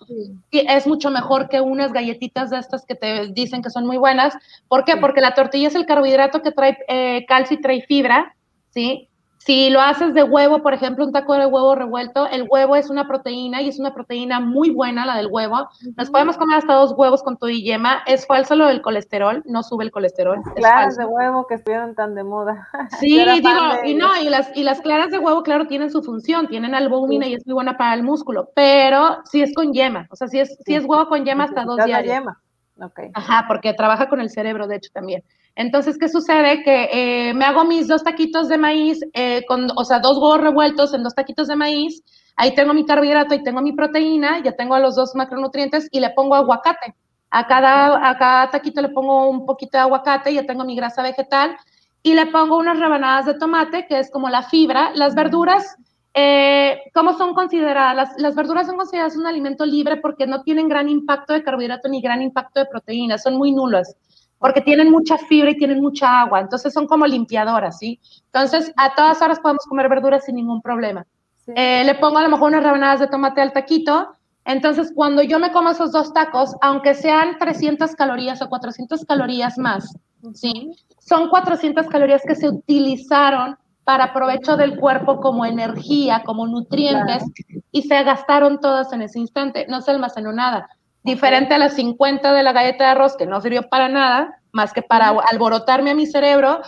es mucho mejor que unas galletitas de estas que te dicen que son muy buenas. ¿Por qué? Porque la tortilla es el carbohidrato que trae eh, calcio y trae fibra, ¿sí? Si lo haces de huevo, por ejemplo, un taco de huevo revuelto, el huevo es una proteína y es una proteína muy buena, la del huevo. Nos podemos comer hasta dos huevos con tu y yema. Es falso lo del colesterol, no sube el colesterol. Claras de huevo que estuvieron tan de moda. Sí, digo, y no, y las, y las claras de huevo, claro, tienen su función, tienen albúmina y es muy buena para el músculo, pero si es con yema, o sea, si es, si es huevo con yema hasta dos días. yema. Okay. Ajá, porque trabaja con el cerebro, de hecho, también. Entonces, ¿qué sucede? Que eh, me hago mis dos taquitos de maíz, eh, con, o sea, dos huevos revueltos en dos taquitos de maíz, ahí tengo mi carbohidrato, y tengo mi proteína, ya tengo los dos macronutrientes y le pongo aguacate. A cada, a cada taquito le pongo un poquito de aguacate, ya tengo mi grasa vegetal y le pongo unas rebanadas de tomate, que es como la fibra. Las verduras, eh, ¿cómo son consideradas? Las, las, verduras son consideradas un alimento libre porque no tienen gran impacto de carbohidrato ni gran impacto de proteína, son muy nulas porque tienen mucha fibra y tienen mucha agua, entonces son como limpiadoras, ¿sí? Entonces, a todas horas podemos comer verduras sin ningún problema. Eh, le pongo a lo mejor unas rebanadas de tomate al taquito, entonces cuando yo me como esos dos tacos, aunque sean 300 calorías o 400 calorías más, ¿sí? Son 400 calorías que se utilizaron para provecho del cuerpo como energía, como nutrientes, y se gastaron todas en ese instante, no se almacenó nada diferente a las 50 de la galleta de arroz, que no sirvió para nada, más que para alborotarme a mi cerebro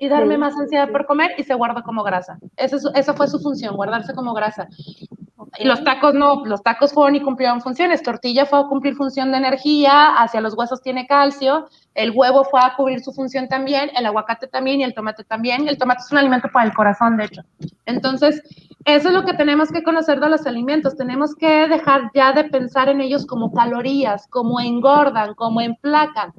y darme más ansiedad por comer y se guarda como grasa. Esa, esa fue su función, guardarse como grasa. Y los tacos no, los tacos fueron y cumplieron funciones. Tortilla fue a cumplir función de energía, hacia los huesos tiene calcio, el huevo fue a cubrir su función también, el aguacate también y el tomate también. El tomate es un alimento para el corazón, de hecho. Entonces, eso es lo que tenemos que conocer de los alimentos. Tenemos que dejar ya de pensar en ellos como calorías, como engordan, como enflacan.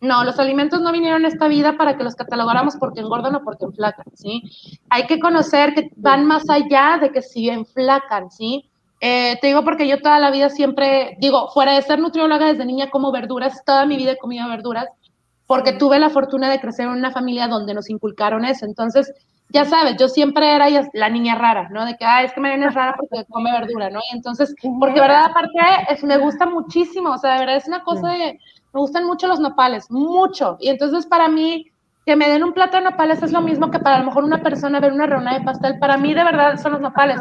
No, los alimentos no vinieron a esta vida para que los catalogáramos porque engordan o porque enflacan, ¿sí? Hay que conocer que van más allá de que si enflacan, ¿sí? Eh, te digo porque yo toda la vida siempre, digo, fuera de ser nutrióloga desde niña como verduras, toda mi vida he comido verduras, porque tuve la fortuna de crecer en una familia donde nos inculcaron eso. Entonces, ya sabes, yo siempre era la niña rara, ¿no? De que, ah, es que Mariana es rara porque come verdura, ¿no? Y entonces, porque verdad, aparte, es, me gusta muchísimo, o sea, de verdad es una cosa de, me gustan mucho los nopales, mucho. Y entonces, para mí, que me den un plato de nopales es lo mismo que para a lo mejor una persona ver una reunión de pastel. Para mí, de verdad, son los nopales.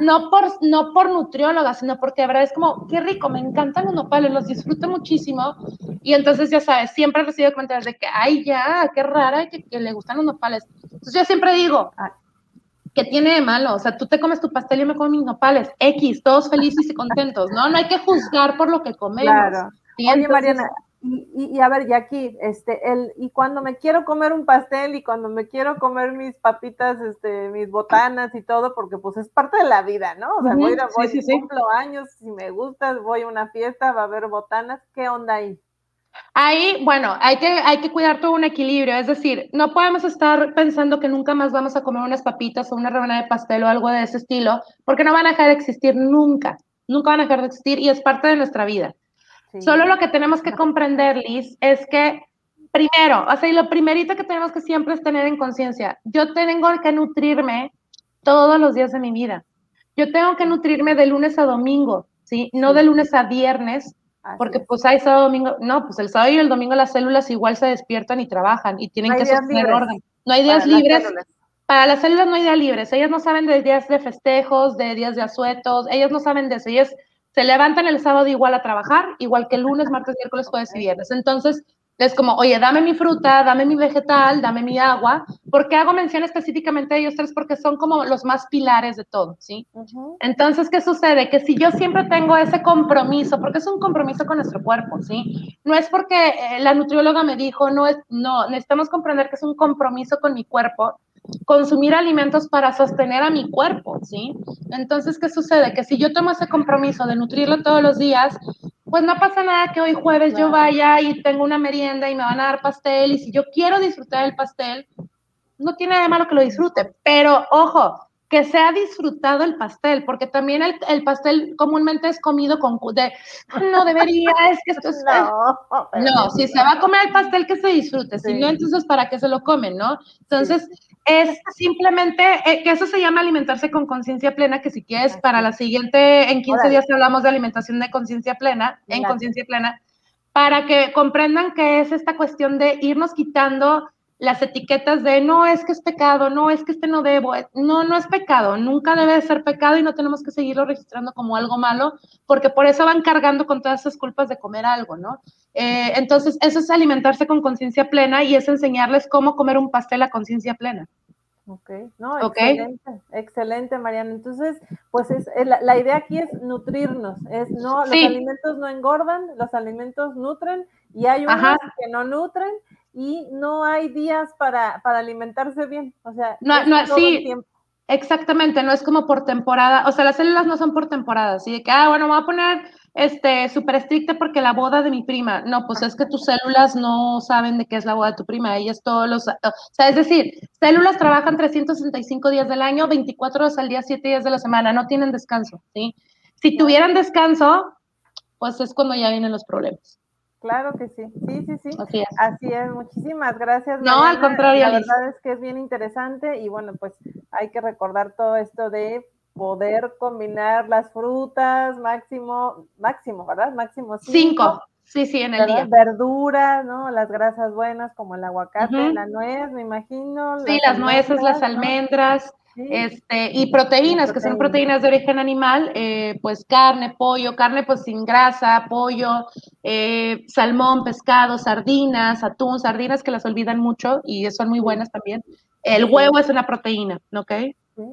No por, no por nutrióloga, sino porque de verdad es como, qué rico, me encantan los nopales, los disfruto muchísimo. Y entonces, ya sabes, siempre recibo comentarios de que, ay, ya, qué rara que, que le gustan los nopales. Entonces, yo siempre digo, ¿qué tiene de malo? O sea, tú te comes tu pastel y yo me como mis nopales. X, todos felices y contentos, ¿no? No hay que juzgar por lo que comemos. Claro. Oye, Mariana, y, a ver, y aquí, este, el, y cuando me quiero comer un pastel y cuando me quiero comer mis papitas, este, mis botanas y todo, porque pues es parte de la vida, ¿no? O sea, voy, a, voy cumplo años, si me gusta, voy a una fiesta, va a haber botanas, ¿qué onda ahí? Ahí, bueno, hay que, hay que cuidar todo un equilibrio, es decir, no podemos estar pensando que nunca más vamos a comer unas papitas o una rebanada de pastel o algo de ese estilo, porque no van a dejar de existir nunca, nunca van a dejar de existir y es parte de nuestra vida. Solo lo que tenemos que comprender, Liz, es que primero, o sea, y lo primerito que tenemos que siempre es tener en conciencia, yo tengo que nutrirme todos los días de mi vida. Yo tengo que nutrirme de lunes a domingo, ¿sí? No de lunes a viernes, porque pues hay sábado domingo, no, pues el sábado y el domingo las células igual se despiertan y trabajan y tienen que sostener orden. No hay días libres. Para las células no hay días libres. Ellas no saben de días de festejos, de días de asuetos, ellas no saben de eso. Ellas se levantan el sábado igual a trabajar, igual que el lunes, martes, miércoles, jueves y viernes. Entonces, es como, oye, dame mi fruta, dame mi vegetal, dame mi agua. ¿Por qué hago mención específicamente de ellos tres? Porque son como los más pilares de todo, ¿sí? Entonces, ¿qué sucede? Que si yo siempre tengo ese compromiso, porque es un compromiso con nuestro cuerpo, ¿sí? No es porque eh, la nutrióloga me dijo, no es, no, necesitamos comprender que es un compromiso con mi cuerpo, consumir alimentos para sostener a mi cuerpo, ¿sí? Entonces, ¿qué sucede? Que si yo tomo ese compromiso de nutrirlo todos los días, pues no pasa nada que hoy jueves yo vaya y tengo una merienda y me van a dar pastel y si yo quiero disfrutar del pastel, no tiene nada de malo que lo disfrute, pero ojo, que se ha disfrutado el pastel, porque también el, pastel comúnmente es comido con de, no debería, es que esto es... No, no si se va a comer el pastel, que se disfrute, si no, entonces ¿para qué se lo comen, no? Entonces, es simplemente, eh, que eso se llama alimentarse con conciencia plena, que si quieres, para la siguiente, en 15 días hablamos de alimentación de conciencia plena, en conciencia plena, para que comprendan que es esta cuestión de irnos quitando las etiquetas de no es que es pecado, no es que este no debo, eh, no, no es pecado, nunca debe ser pecado y no tenemos que seguirlo registrando como algo malo, porque por eso van cargando con todas esas culpas de comer algo, ¿no? Eh, entonces, eso es alimentarse con conciencia plena y es enseñarles cómo comer un pastel a conciencia plena. Ok, no, excelente, excelente, Mariana. Entonces, pues es, eh, la, idea aquí es nutrirnos, es no, los alimentos no engordan, los alimentos nutren y hay unos que no nutren y no hay días para, para alimentarse bien. O sea, no, no, sí, exactamente, no es como por temporada, o sea, las células no son por temporada, así de que, ah, bueno, me voy a poner este súper estricta porque la boda de mi prima. No, pues es que tus células no saben de qué es la boda de tu prima, ellas todos los, o sea, es decir, células trabajan 365 días del año, 24 horas al día, 7 días de la semana, no tienen descanso, ¿sí? Si tuvieran descanso, pues es cuando ya vienen los problemas. Claro que sí, sí, sí, sí. Así es. muchísimas gracias. No, al contrario. La verdad es que es bien interesante y bueno, pues hay que recordar todo esto de poder combinar las frutas, máximo, máximo, ¿verdad? Máximo cinco. Sí, sí, en el día. Verduras, ¿no? Las grasas buenas como el aguacate, la nuez, me imagino. Sí, las, nueces, las almendras. Este, y proteínas, que son proteínas de origen animal, eh, pues carne, pollo, carne pues sin grasa, pollo, eh, salmón, pescado, sardinas, atún, sardinas que las olvidan mucho y son muy buenas también. El huevo es una proteína, ¿ok?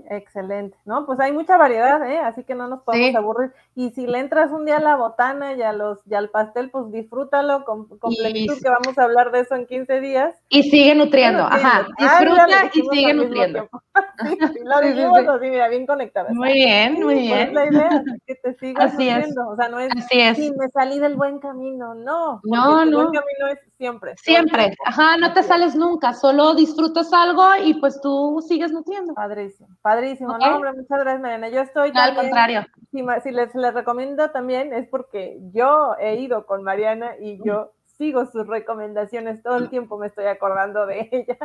Excelente, ¿no? Pues hay mucha variedad, ¿eh? Así que no nos podemos aburrir. Y si le entras un día a la botana y, a los, y al pastel, pues disfrútalo con, con plenitud, que vamos a hablar de eso en 15 días. Y sigue nutriendo, ajá. Disfruta y sigue nutriendo. sí, lo dijimos así, mira, bien conectadas. Muy bien, muy bien. Es la idea, que te sigas nutriendo. O sea, no es, así es. Sí, me salí del buen camino, no. No, no. El buen camino es siempre. Siempre, ajá, no te sales nunca, solo disfrutas algo y pues tú sigues nutriendo. Padrísimo. Padrísimo, no, hombre, muchas gracias, Mariana. Yo estoy. al contrario. Si, les, les, recomiendo también es porque yo he ido con Mariana y yo sigo sus recomendaciones todo el tiempo, me estoy acordando de ella.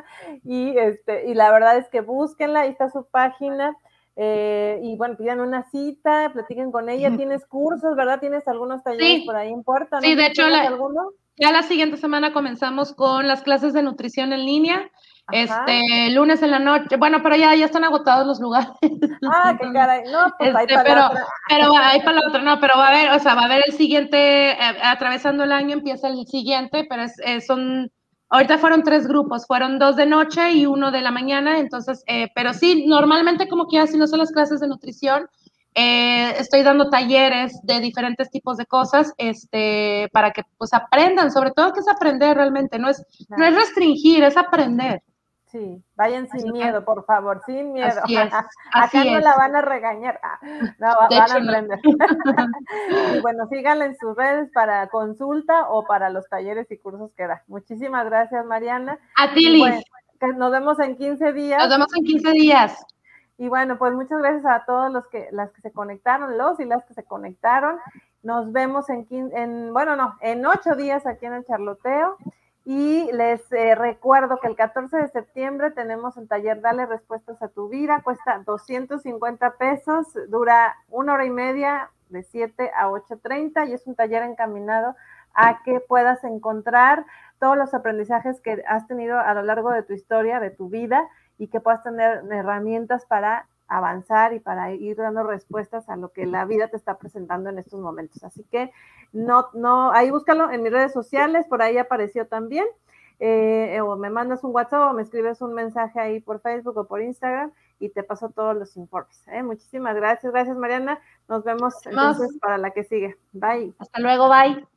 Y, este, y la verdad es que búsquenla, ahí está su página. Eh, y bueno, pidan una cita, platiquen con ella. Tienes cursos, ¿verdad? Tienes algunos talleres por ahí en Puerto. Sí, de hecho, ya la siguiente semana comenzamos con las clases de nutrición en línea. Este, lunes en la noche, bueno, pero ya, ya están agotados los lugares. Ah, qué caray, no, pues este, para pero, la otra. Pero hay para la otra, no, pero va a haber, o sea, va a haber el siguiente, eh, atravesando el año empieza el siguiente, pero es, son, ahorita fueron tres grupos, fueron dos de noche y uno de la mañana, entonces, eh, pero sí, normalmente como que si no son las clases de nutrición, eh, estoy dando talleres de diferentes tipos de cosas, este, para que pues aprendan, sobre todo que es aprender realmente, no es, no es restringir, es aprender. Sí, vayan sin miedo, por favor, sin miedo. Acá no la van a regañar, ah, no, van a aprender. y bueno, síganla en sus redes para consulta o para los talleres y cursos que da. Muchísimas gracias, Mariana. A ti, Liz. nos vemos en 15 días. Nos vemos en 15 días. Y bueno, pues muchas gracias a todos los que, las que se conectaron, los y las que se conectaron. Nos vemos en, en bueno, no, en ocho días aquí en el Charloteo. Y les eh, recuerdo que el 14 de septiembre tenemos el taller Dale Respuestas a tu Vida, cuesta 250 pesos, dura una hora y media de 7 a 8.30 y es un taller encaminado a que puedas encontrar todos los aprendizajes que has tenido a lo largo de tu historia, de tu vida y que puedas tener herramientas para avanzar y para ir dando respuestas a lo que la vida te está presentando en estos momentos. Así que no, no, ahí búscalo en mis redes sociales, por ahí apareció también. Eh, o me mandas un WhatsApp o me escribes un mensaje ahí por Facebook o por Instagram y te paso todos los informes. ¿eh? Muchísimas gracias, gracias Mariana. Nos vemos entonces para la que sigue. Bye. Hasta luego, bye.